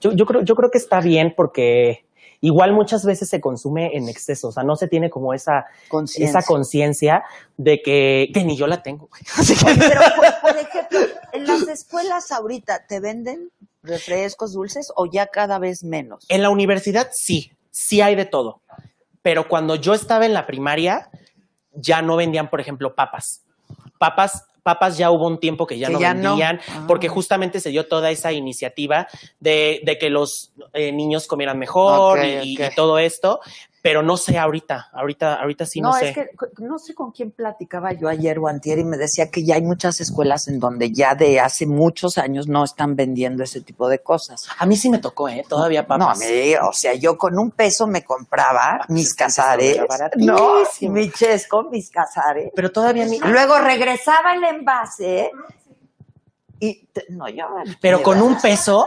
yo, yo creo, yo creo que está bien porque igual muchas veces se consume en exceso. O sea, no se tiene como esa, Conciencia. esa conciencia de que, que ni yo la tengo. Oye, pero por, por ejemplo, en las escuelas ahorita, ¿te venden refrescos dulces o ya cada vez menos? En la universidad sí, sí hay de todo. Pero cuando yo estaba en la primaria, ya no vendían, por ejemplo, papas. Papas, papas ya hubo un tiempo que ya Que no ya no. vendían, Ah. porque justamente se dio toda esa iniciativa de, de que los eh, niños comieran mejor y, todo esto. Pero no sé ahorita, ahorita, ahorita sí no, no, sé. es que no sé con quién platicaba yo ayer o antier y me decía que ya hay muchas escuelas en donde ya de hace muchos años no están vendiendo ese tipo de cosas. A mí sí me tocó, ¿eh? Todavía papas. No, a mí, o sea, yo con un peso me compraba pues mis casares. No, mi chesco, mis casares. Pero todavía ni... Luego regresaba el envase y no, yo. Pero con un peso,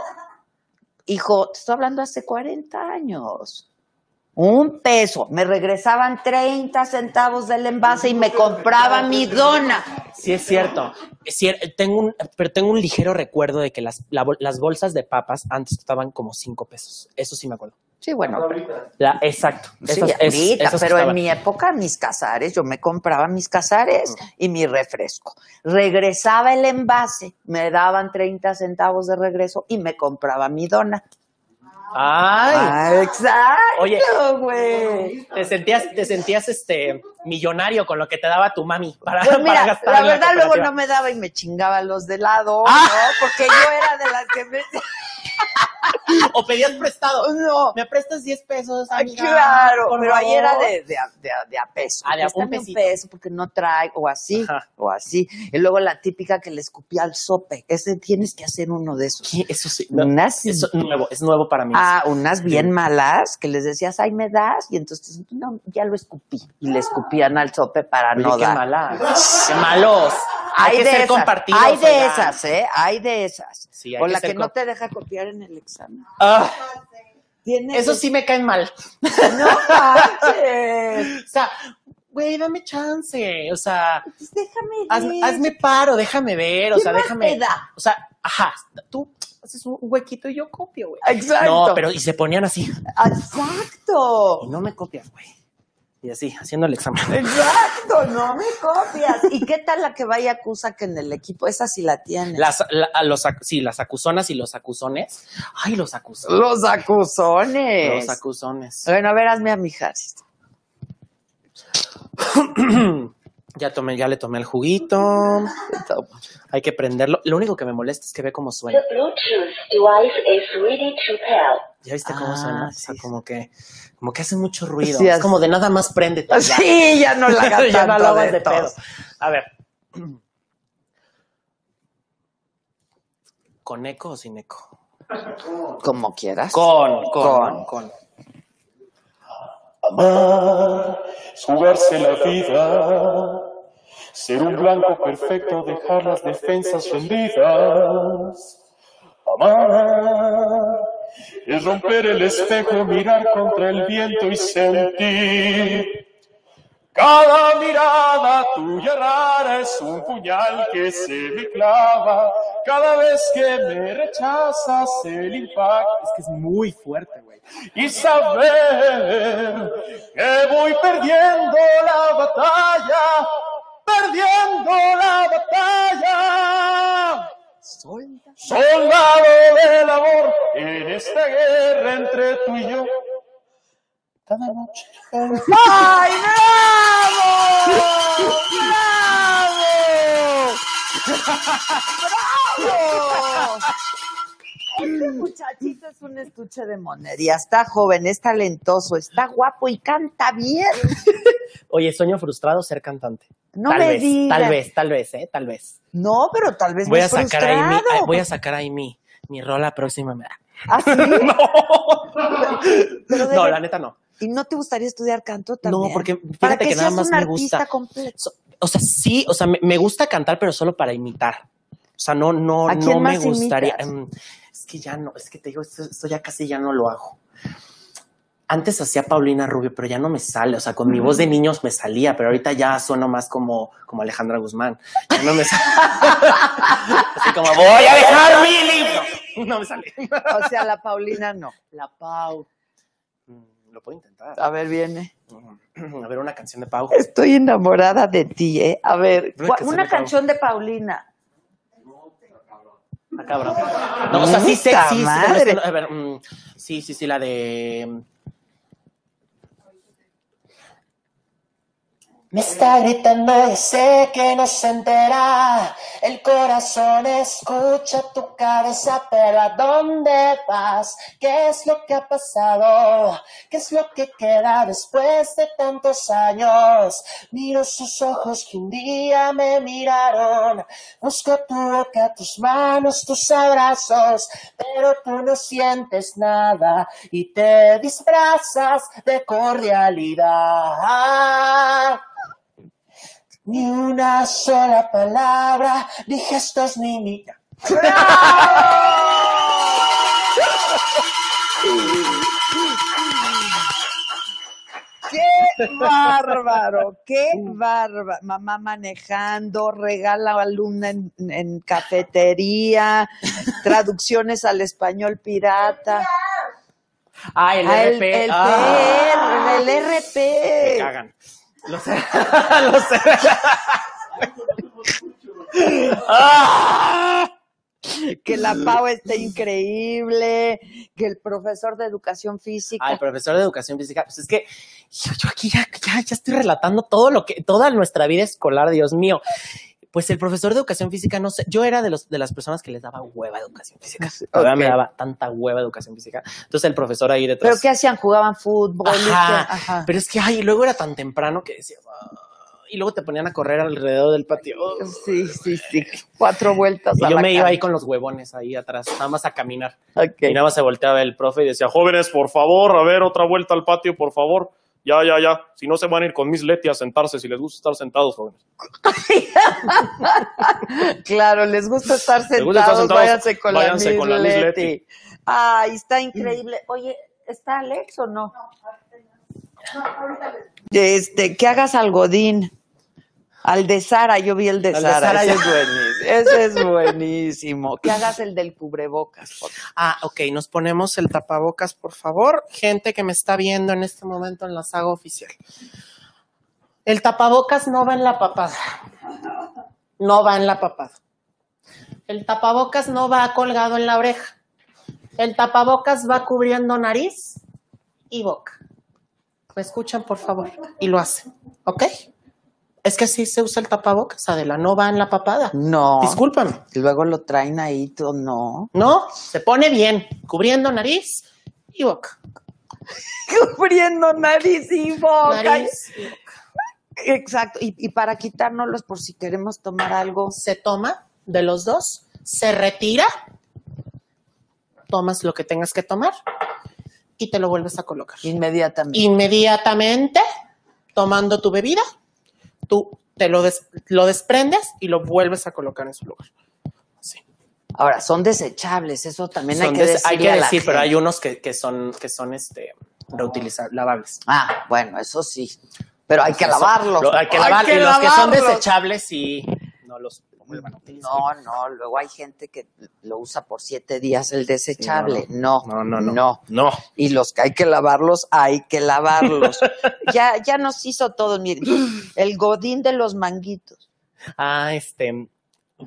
Hijo, te estoy hablando hace 40 años. Un peso. Me regresaban 30 centavos del envase y me compraba mi dona. Sí, es cierto. Es cier- tengo un, pero tengo un ligero recuerdo de que las, la las bolsas de papas antes costaban como cinco pesos. Eso sí me acuerdo. Sí, bueno. La, exacto. Sí, Esas- es- ahorita, esas pero en mi época, mis casares, yo me compraba mis casares y mi refresco. Regresaba el envase, me daban 30 centavos de regreso y me compraba mi dona. Ay, Ah, exacto, Oye. güey. te sentías, te sentías este millonario con lo que te daba tu mami para, Pues para mira, gastar la verdad luego no me daba y me chingaba los de lado, Ah. ¿no? Porque yo era de las que me... O pedías prestado. No, ¿Me prestas 10 pesos, Ay, amiga? claro, pero ahí era favor? de, de, a- de, a- de a peso. Ah, de a un pesito. peso porque no trae, o así, Ajá. o así. Y luego la típica que le escupía al sope. Ese tienes que hacer uno de esos. ¿Qué? Eso sí. no, Unas, eso es nuevo, es nuevo para mí. ah, unas bien malas que les decías, ay, me das, y entonces, no, ya lo escupí. Y le escupían al sope para Oye, no qué dar. mala. Qué malos. Hay, que de ser esas, compartidos. hay de oigan. esas, ¿eh? Hay de esas. Sí, hay o que la que no te deja copiar en el examen. Ah, eso sí me caen mal. No manches. O sea, güey, dame chance. O sea, Pues déjame hazme, ver. hazme paro, déjame ver. O ¿Qué sea, déjame. te da? O sea, ajá, tú haces un huequito y yo copio, güey. Exacto. No, pero y se ponían así. Exacto. Y no me copias, güey. Y así, haciendo el examen. Exacto, no me copias. ¿Y qué tal la que vaya acusa que en el equipo? Esa sí la tienes. Las, la- los, sí, las acusonas y los acusones. Ay, los acusones. Los acusones. Los acusones. bueno, a ver, hazme a mi Harris. Ya tomé, ya le tomé el juguito. Hay que prenderlo. Lo único que me molesta es que ve cómo suena. The Bluetooth device is ready to pair. ¿Ya viste cómo Ah, suena? O sea, sí. como que, como que hace mucho ruido. Sí, es como de nada más prende. Sí, ya no la hagas ya no lo hagas de de pedo. A ver. ¿Con eco o sin eco? Como quieras. Con, Con. con, con. Amar, jugarse la vida, ser un blanco perfecto, dejar las defensas rendidas. Amar es romper el espejo, mirar contra el viento y sentir. Cada mirada tuya rara es un puñal que se me clava. Cada vez que me rechazas el impacto Es que es muy fuerte, güey. y saber que voy perdiendo la batalla, perdiendo la batalla. Soldado del amor en esta guerra entre tú y yo. Cada noche. ¡Ay, bravo! ¡Bravo! ¡Bravo! Este muchachito es un estuche de monería. Está joven, es talentoso, está guapo y canta bien. Oye, sueño frustrado ser cantante. No tal me vez, digas. tal vez, tal vez, eh, tal vez. No, pero tal vez Voy no a sacar ahí mi, voy a sacar ahí mi, mi rola próxima. ¿Ah, sí? Pero No, la neta no. ¿Y no te gustaría estudiar canto también? No, porque fíjate Para que, que nada más me gusta. completo. O sea, sí, o sea, me, me gusta cantar, pero solo para imitar. O sea, no, no, ¿A no me gustaría. Es que ya no, es que te digo, esto, esto ya casi ya no lo hago. Antes hacía Paulina Rubio, pero ya no me sale. O sea, con mi voz de niños me salía, pero ahorita ya sueno más como, como Alejandra Guzmán. Ya no me sale. Así como, voy a dejar mi libro. No me sale. O sea, la Paulina no. La Pau. Mm, Lo puedo intentar. A ver, viene. A ver, una canción de Pau. Estoy enamorada de ti, ¿eh? A ver, Una de canción de Paulina. Ah, cabrón. No, o sea, sí mm, sí, sí, sí, la de... Me está gritando y sé que no se entera. El corazón escucha tu cabeza, pero ¿a dónde vas? ¿Qué es lo que ha pasado? ¿Qué es lo que queda después de tantos años? Miro sus ojos que un día me miraron. Busco tu boca, tus manos, tus abrazos, pero tú no sientes nada y te disfrazas de cordialidad. Ni una sola palabra, ni gestos ni ni. ¡Qué bárbaro! ¡Qué bárbaro! Mamá manejando, regala alumna en, en cafetería, traducciones al español pirata. Ah, el Ah, el, RP. el Ah, PR, el Me RP. cagan. Lo sé. Lo sé. Ah. Que la Pau esté increíble, que el profesor de educación física. Ay, profesor de educación física, pues es que yo, yo aquí ya, ya, ya estoy relatando todo lo que, toda nuestra vida escolar, Dios mío. Pues el profesor de educación física, no sé, yo era de los de las personas que les daba hueva educación física. Todavía me Ok. daba tanta hueva educación física. Entonces el profesor ahí detrás. ¿Pero qué hacían? ¿Jugaban fútbol? ¿Y Ajá? Ajá. Pero es que, ay, luego era tan temprano que decías, "Ah", y luego te ponían a correr alrededor del patio. Sí, sí, sí. Cuatro vueltas Y a yo la me iba ahí con los huevones ahí atrás, nada más a caminar. Ok. Y nada más se volteaba el profe y decía, Jóvenes, por favor, a ver, otra vuelta al patio, por favor. Ya, ya, ya. Si no se van a ir con Miss Leti a sentarse, si les gusta estar sentados, jóvenes. Claro, les gusta estar Les sentados, gusta estar sentados, váyanse con váyanse la con la Miss Miss Leti. Leti. Ay, está increíble. Oye, ¿está Alex o no? Este, que hagas al Godín. Al de Sara, yo vi el de Al de Sara. Sara, ese es buenísimo. Ese es buenísimo. Que hagas el del cubrebocas. por favor. Ah, ok, nos ponemos el tapabocas, por favor. Gente que me está viendo en este momento en la saga oficial. El tapabocas no va en la papada. No va en la papada. El tapabocas no va colgado en la oreja. El tapabocas va cubriendo nariz y boca. ¿Me escuchan, por favor? Y lo hacen, ¿ok? Es que así se usa el tapabocas, Adela, no va en la papada. No. Discúlpame. Luego lo traen ahí, tú no. No, se pone bien, cubriendo nariz y boca. Cubriendo nariz y boca. Nariz y boca. Exacto. Y, y para quitárnoslos por si queremos tomar algo. Se toma de los dos, se retira, tomas lo que tengas que tomar y te lo vuelves a colocar. Inmediatamente. Inmediatamente, tomando tu bebida, tú te lo, des- lo desprendes y lo vuelves a colocar en su lugar. Sí. Ahora, son desechables, eso también Son hay que decirle hay que decir, pero hay unos que, que son, que son este, reutilizables, lavables. Ah, bueno, eso sí. Pero hay que lavarlos. lo- hay que lavar, y los que son lavarlos. desechables y no los No, no, luego hay gente que lo usa por siete días el desechable. no, no, no, no, no. no. Y los que hay que lavarlos, hay que lavarlos. ya, ya nos hizo todo, miren. El godín de los manguitos. Ah, este,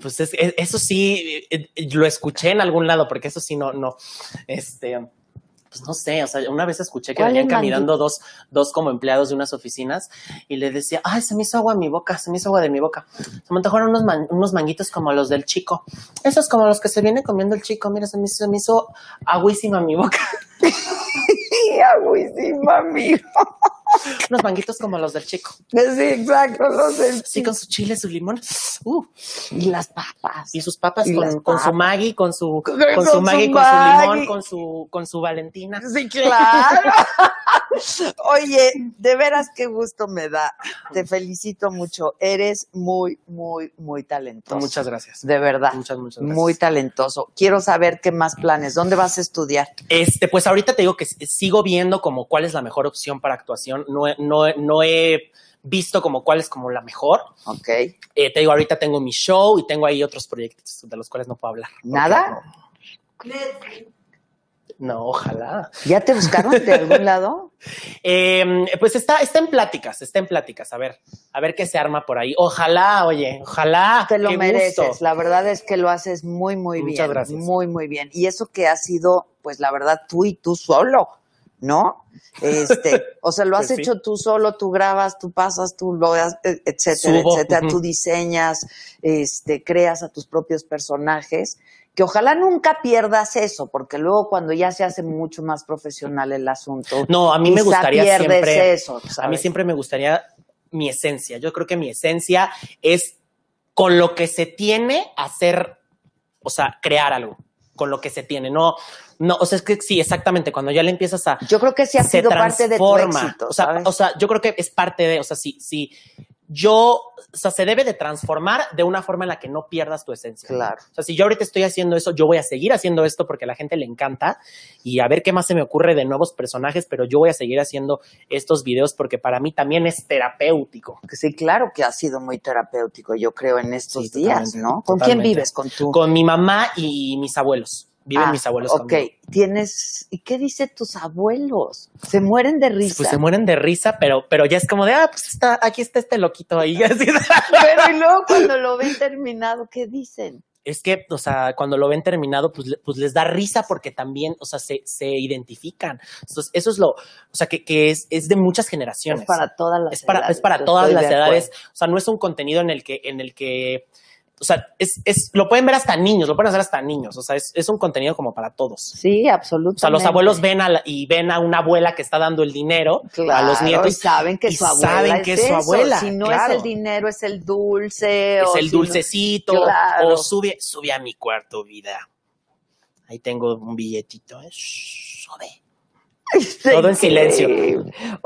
pues es- es- eso sí, eh, eh, lo escuché en algún lado, porque eso sí no, no, este, pues no sé, o sea, una vez escuché que ¿Cuál venían caminando dos, dos como empleados de unas oficinas y le decía, ay, se me hizo agua en mi boca, se me hizo agua de mi boca. Se me antojaron unos, man- unos manguitos como los del chico. Esos como los que se viene comiendo el chico, mira, se me hizo, se me hizo agüísima mi boca. Agüísima, amigo. Unos manguitos como los del chico. Sí, exacto, los del Sí, con su chile, su limón. Uh, Y las papas. y sus papas Y con, las con su papas. Maggie, con su, Con- su Maggie, con su limón, con su, con su Valentina. Sí, claro. Oye, de veras qué gusto me da. Te felicito mucho. Eres muy, muy, muy talentoso. Muchas gracias. De verdad. Muchas, muchas gracias. Muy talentoso. Quiero saber qué más planes. ¿Dónde vas a estudiar? Este, pues ahorita te digo que sigo viendo como cuál es la mejor opción para actuación. No, he- no, no he visto como cuál es como la mejor. Ok. Eh, te digo, ahorita tengo mi show y tengo ahí otros proyectos de los cuales no puedo hablar. ¿Nada? No, ojalá. ¿Ya te buscaron de algún lado? Eh, pues está, está en pláticas, está en pláticas. A ver, a ver qué se arma por ahí. Ojalá, oye, ojalá. Te lo mereces. gusto. La verdad es que lo haces muy, muy bien. Muchas gracias. Muy, muy bien. Y eso que has sido, pues la verdad, tú y tú solo, ¿no? Este, o sea, lo has Pues sí. hecho tú solo, tú grabas, tú pasas, tú lo das, eh, etcétera, Subo, etcétera. ujú. Tú diseñas, este, creas a tus propios personajes. Que ojalá nunca pierdas eso, porque luego cuando ya se hace mucho más profesional el asunto. No, a mí me gustaría siempre. eso. A mí siempre me gustaría mi esencia. Yo creo que mi esencia es con lo que se tiene hacer, o sea, crear algo, con lo que se tiene. No, no, o sea, es que sí, exactamente. Cuando ya le empiezas a. Yo creo que sí ha sido parte de tu éxito. O sea, ¿sabes? o sea, yo creo que es parte de, o sea, sí, sí. Yo, o sea, se debe de transformar de una forma en la que no pierdas tu esencia. Claro. O sea, si yo ahorita estoy haciendo eso, yo voy a seguir haciendo esto porque a la gente le encanta y a ver qué más se me ocurre de nuevos personajes, pero yo voy a seguir haciendo estos videos porque para mí también es terapéutico. Sí, claro que ha sido muy terapéutico, yo creo, en estos Sí, días, totalmente, ¿no? ¿Con quién vives? ¿Con tu? Con mi mamá y mis abuelos. Viven Ah, mis abuelos Ok, conmigo. tienes... ¿Y qué dicen tus abuelos? Se mueren de risa. Pues se mueren de risa, pero, pero ya es como de, ah, pues está, aquí está este loquito ahí. Así. Pero y luego cuando lo ven terminado, ¿qué dicen? es que, o sea, cuando lo ven terminado, pues, pues les da risa porque también, o sea, se, se identifican. Entonces, eso es lo, o sea, que, que es, es de muchas generaciones. Es para todas las es para, edades, es para todas las edades. O sea, no es un contenido en el que, en el que, o sea, es, es, lo pueden ver hasta niños, lo pueden hacer hasta niños. O sea, es, es un contenido como para todos. Sí, absolutamente. O sea, los abuelos ven a la- y ven a una abuela que está dando el dinero a los Claro, nietos y saben que y su abuela saben es que es su eso. abuela. Si no claro. es el dinero, es el dulce. es o el si no- dulcecito Claro. o sube, sube a mi cuarto, vida. Ahí tengo un billetito. ¿eh? Sube. Todo en silencio.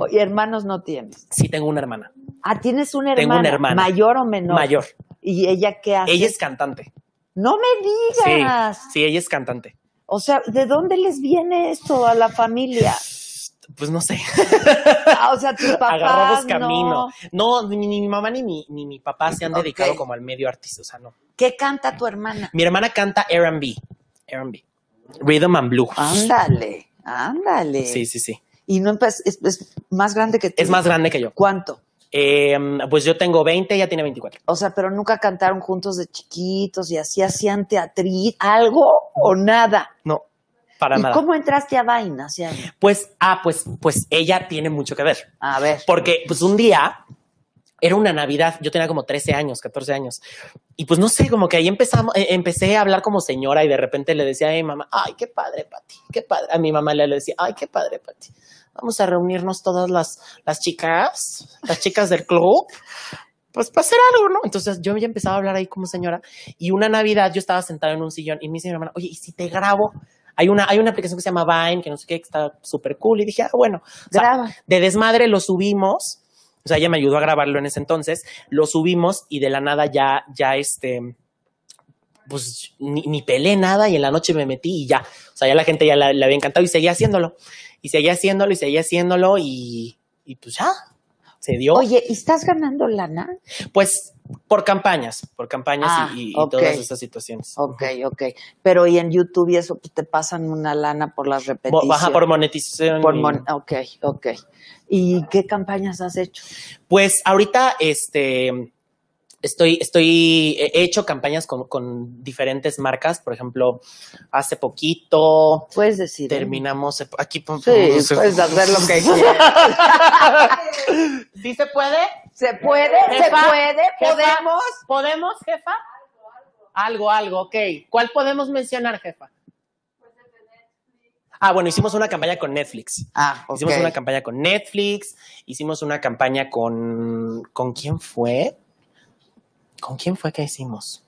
Y hermanos no tienes. Sí, tengo una hermana Ah, tienes una hermana. Tengo una hermana. ¿Mayor o menor? mayor. ¿Y ella qué hace? Ella es cantante. No me Sí, digas. sí, ella es cantante. O sea, ¿de dónde les viene esto a la familia? Pues no sé. Ah, o sea, tus papás Agarramos no. camino. No, ni, ni mi mamá ni mi, ni mi papá se han dedicado como al medio artístico. O sea, no. ¿Qué canta tu hermana? Mi hermana canta R&B. R&B. Rhythm and Blues. Ándale, ándale. Sí, sí, sí. Y no es, es más grande que tú. Es más grande que yo. ¿Cuánto? Eh, pues yo tengo 20, ella tiene 24. O sea, pero nunca cantaron juntos de chiquitos y así hacían teatrí, algo o nada. No, para ¿Y nada. cómo entraste a Vaina? Pues, ah, pues, pues ella tiene mucho que ver. A ver. Porque, pues un día, era una Navidad, yo tenía como 13 años, 14 años. Y pues no sé, como que ahí empezamos, eh, empecé a hablar como señora y de repente le decía a mi mamá, ay, qué padre, Pati, qué padre. A mi mamá le decía, ay, qué padre, Pati. Vamos a reunirnos todas las, las chicas, las chicas del club, pues para hacer algo, ¿no? Entonces yo ya empezaba a hablar ahí como señora y una Navidad yo estaba sentada en un sillón y me dice mi hermana, oye, ¿y si te grabo? Hay una, hay una aplicación que se llama Vine, que no sé qué, que está súper cool. Y dije, ah, bueno, o sea, de desmadre lo subimos. O sea, ella me ayudó a grabarlo en ese entonces. Lo subimos y de la nada ya, ya este, pues ni, ni pelé nada y en la noche me metí y ya. O sea, ya la gente ya la- le había encantado y seguía haciéndolo. Y seguía haciéndolo y seguía haciéndolo y, y pues ya, se dio. Oye, ¿y estás ganando lana? Pues por campañas, por campañas Ah, y, todas esas situaciones. Ok, ok. Pero y en YouTube y eso pues, te pasan una lana por las repeticiones. Baja por monetización. Por mon- ok, ok. ¿Y qué campañas has hecho? Pues ahorita, este, estoy, estoy, he hecho campañas con, con diferentes marcas. Por ejemplo, hace poquito Puedes decir. ¿eh? terminamos aquí. pon- Sí, no sé. puedes hacer lo que quieras. ¿Sí se puede? ¿Se puede? ¿Se puede? jefa, ¿Podemos? ¿Podemos, jefa? Algo, algo, ok. ¿Cuál podemos mencionar, jefa? Ah, bueno, hicimos una campaña con Netflix. Ah, ok. Hicimos una campaña con Netflix, hicimos una campaña con... ¿Con quién fue? ¿Con quién fue que hicimos?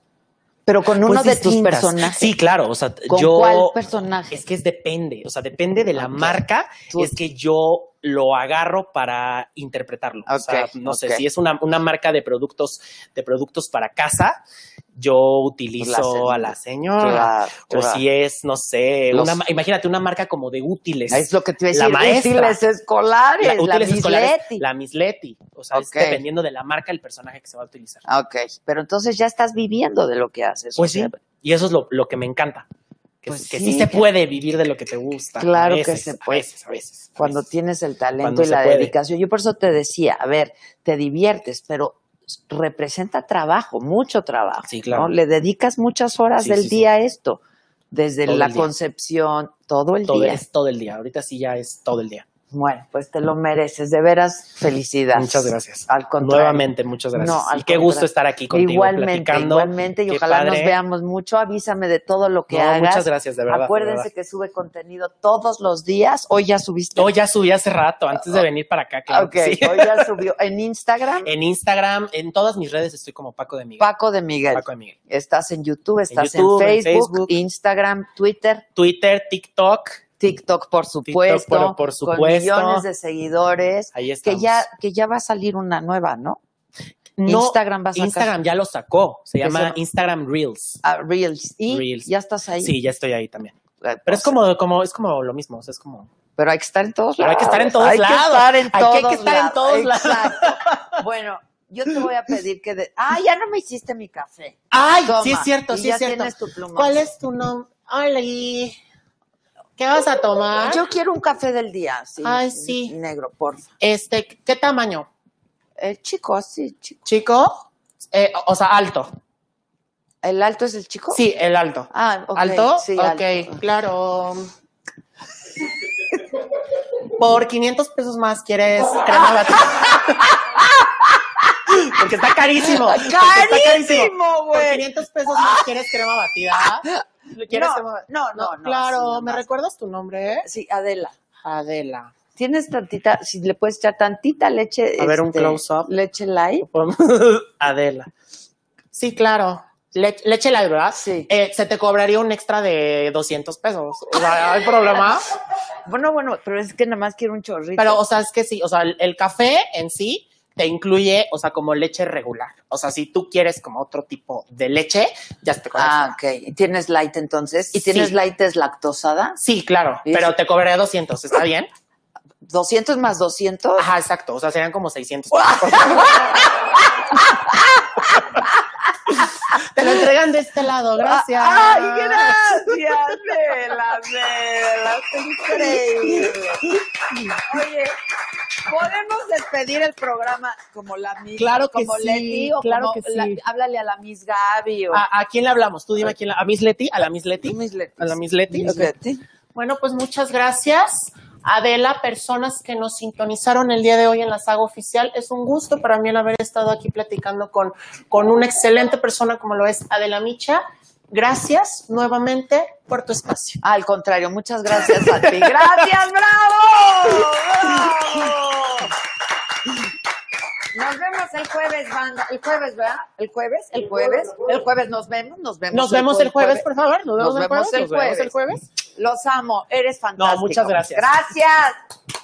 Pero con uno Pues de tus personajes. Sí, claro, o sea, ¿Con yo... cuál personaje? Es que es depende, o sea, depende de la marca, Tú- es que yo lo agarro para interpretarlo. o sea, no sé, si es una, una marca de productos, de productos para casa, yo utilizo La a la señora. Claro, O claro. si es, no sé, Los- una ma- imagínate una marca como de útiles. Es lo que te iba a La decir. maestra. Útiles escolares. La- La, útiles escolares, Misleti. la Misleti. O sea, es dependiendo de la marca, el personaje que se va a utilizar. Ok, pero entonces ya estás viviendo de lo que haces. Pues sea, sí. Y eso es lo, lo que me encanta. Que, Pues que sí, sí, se puede vivir de lo que te gusta. Claro que se a puede. veces, a veces, a Cuando veces. tienes el talento Cuando y la puede. dedicación. Yo por eso te decía, a ver, te diviertes, pero representa trabajo, mucho trabajo. Sí, claro. ¿no? Le dedicas muchas horas Sí, del día a esto, desde Todo la concepción, todo el Todo, día. es todo el día. Ahorita sí ya es todo el día. Bueno, pues te lo mereces, de veras, felicidades. Muchas gracias. Al contrario. Nuevamente, muchas gracias. No, al y qué gusto estar aquí contigo Igualmente, platicando. igualmente, y Qué ojalá nos veamos mucho. Avísame de todo lo que No, hagas. muchas gracias, de verdad. de Acuérdense verdad. que sube contenido todos los días. Hoy ya subiste. Hoy ya subí hace rato, antes de venir para acá. Claro ok, sí. hoy ya subió. En Instagram, En Instagram, en todas mis redes estoy como Paco de Miguel. Paco de Miguel. Paco de Miguel. Estás en YouTube, estás YouTube, en, Facebook. Instagram, Twitter, Twitter, TikTok. TikTok, por supuesto. por- por Con supuesto. millones de seguidores. Ahí Que estamos. ya, que ya va a salir una nueva, ¿no? No, Instagram va a sacar- Instagram ya lo sacó. Se ¿Qué llama Instagram Reels. Ah, Reels. Y Reels. ya estás ahí. Sí, ya estoy ahí también. Eh, Pero o es como, como, es como lo mismo. o sea, es como. Pero hay que estar en todos Pero lados. hay que estar en todos Hay lados. que estar en Hay que- todos hay que estar en todos lados. Exacto. Bueno, yo te voy a pedir que... De... Ah, ya no me hiciste mi café. ¡Ay! Toma, sí es cierto, sí es cierto. ¿Cuál es tu nombre? Hola. ¿Qué vas a tomar? Yo quiero un café del día, sí. Ay, sí. Negro, porfa. Este, ¿qué tamaño? El chico, sí, chico. ¿Chico? Eh, o sea, alto. ¿El alto es el chico? Sí, el alto. Ah, ok, ¿Alto? sí, ok, alto. claro. Por 500 pesos más quieres crema batida. Porque está carísimo. ¡Carísimo, Por güey! 500 pesos más quieres crema batida. ¿Quieres No, no, no, no, Claro, sí, ¿me recuerdas tu nombre? Sí, Adela. Adela. Tienes tantita, si le puedes echar tantita leche. este, A ver, un close-up. Leche light. Adela. Sí, claro. Le- leche light, ¿verdad? Sí. Eh, se te cobraría un extra de 200 pesos. O sea, ¿hay problema? Bueno, bueno, pero es que nada más quiero un chorrito. Pero, o sea, es que sí, o sea, el, el café en sí te incluye, o sea, como leche regular. O sea, si tú quieres como otro tipo de leche, ya te cobras. Ah, ok. ¿Y ¿Tienes light entonces? ¿Y tienes Sí. light deslactosada? Sí, claro, ¿Y pero te cobraría 200, ¿está bien? ¿200 más 200? Ajá, exacto. O sea, serían como 600. Te lo entregan de este lado, gracias. ¡Ay, gracias! Vela, vela, increíble. Oye, ¿podemos despedir el programa como la Miss? Claro que como sí, Leti, o claro como que sí. la- háblale a la Miss Gaby o ¿A, a quién le hablamos? Tú dime a quién ¿A Miss Leti? ¿A la Miss Leti? Miss Leti. ¿A la Miss Leti? Miss Ok. Leti. Bueno, pues muchas gracias. Adela, personas que nos sintonizaron el día de hoy en la saga oficial, es un gusto para mí el haber estado aquí platicando con, con una excelente persona como lo es Adela Micha. Gracias nuevamente por tu espacio. Al contrario, muchas gracias a ti. ¡Gracias, bravo! ¡Bravo! Nos vemos el jueves, banda. El jueves, ¿verdad? El jueves, el jueves, el jueves nos vemos, nos vemos. Nos vemos el jueves, por favor. Nos vemos, el, jueves. el Nos vemos jueves. el jueves. Los amo, eres fantástico. muchas gracias. Gracias.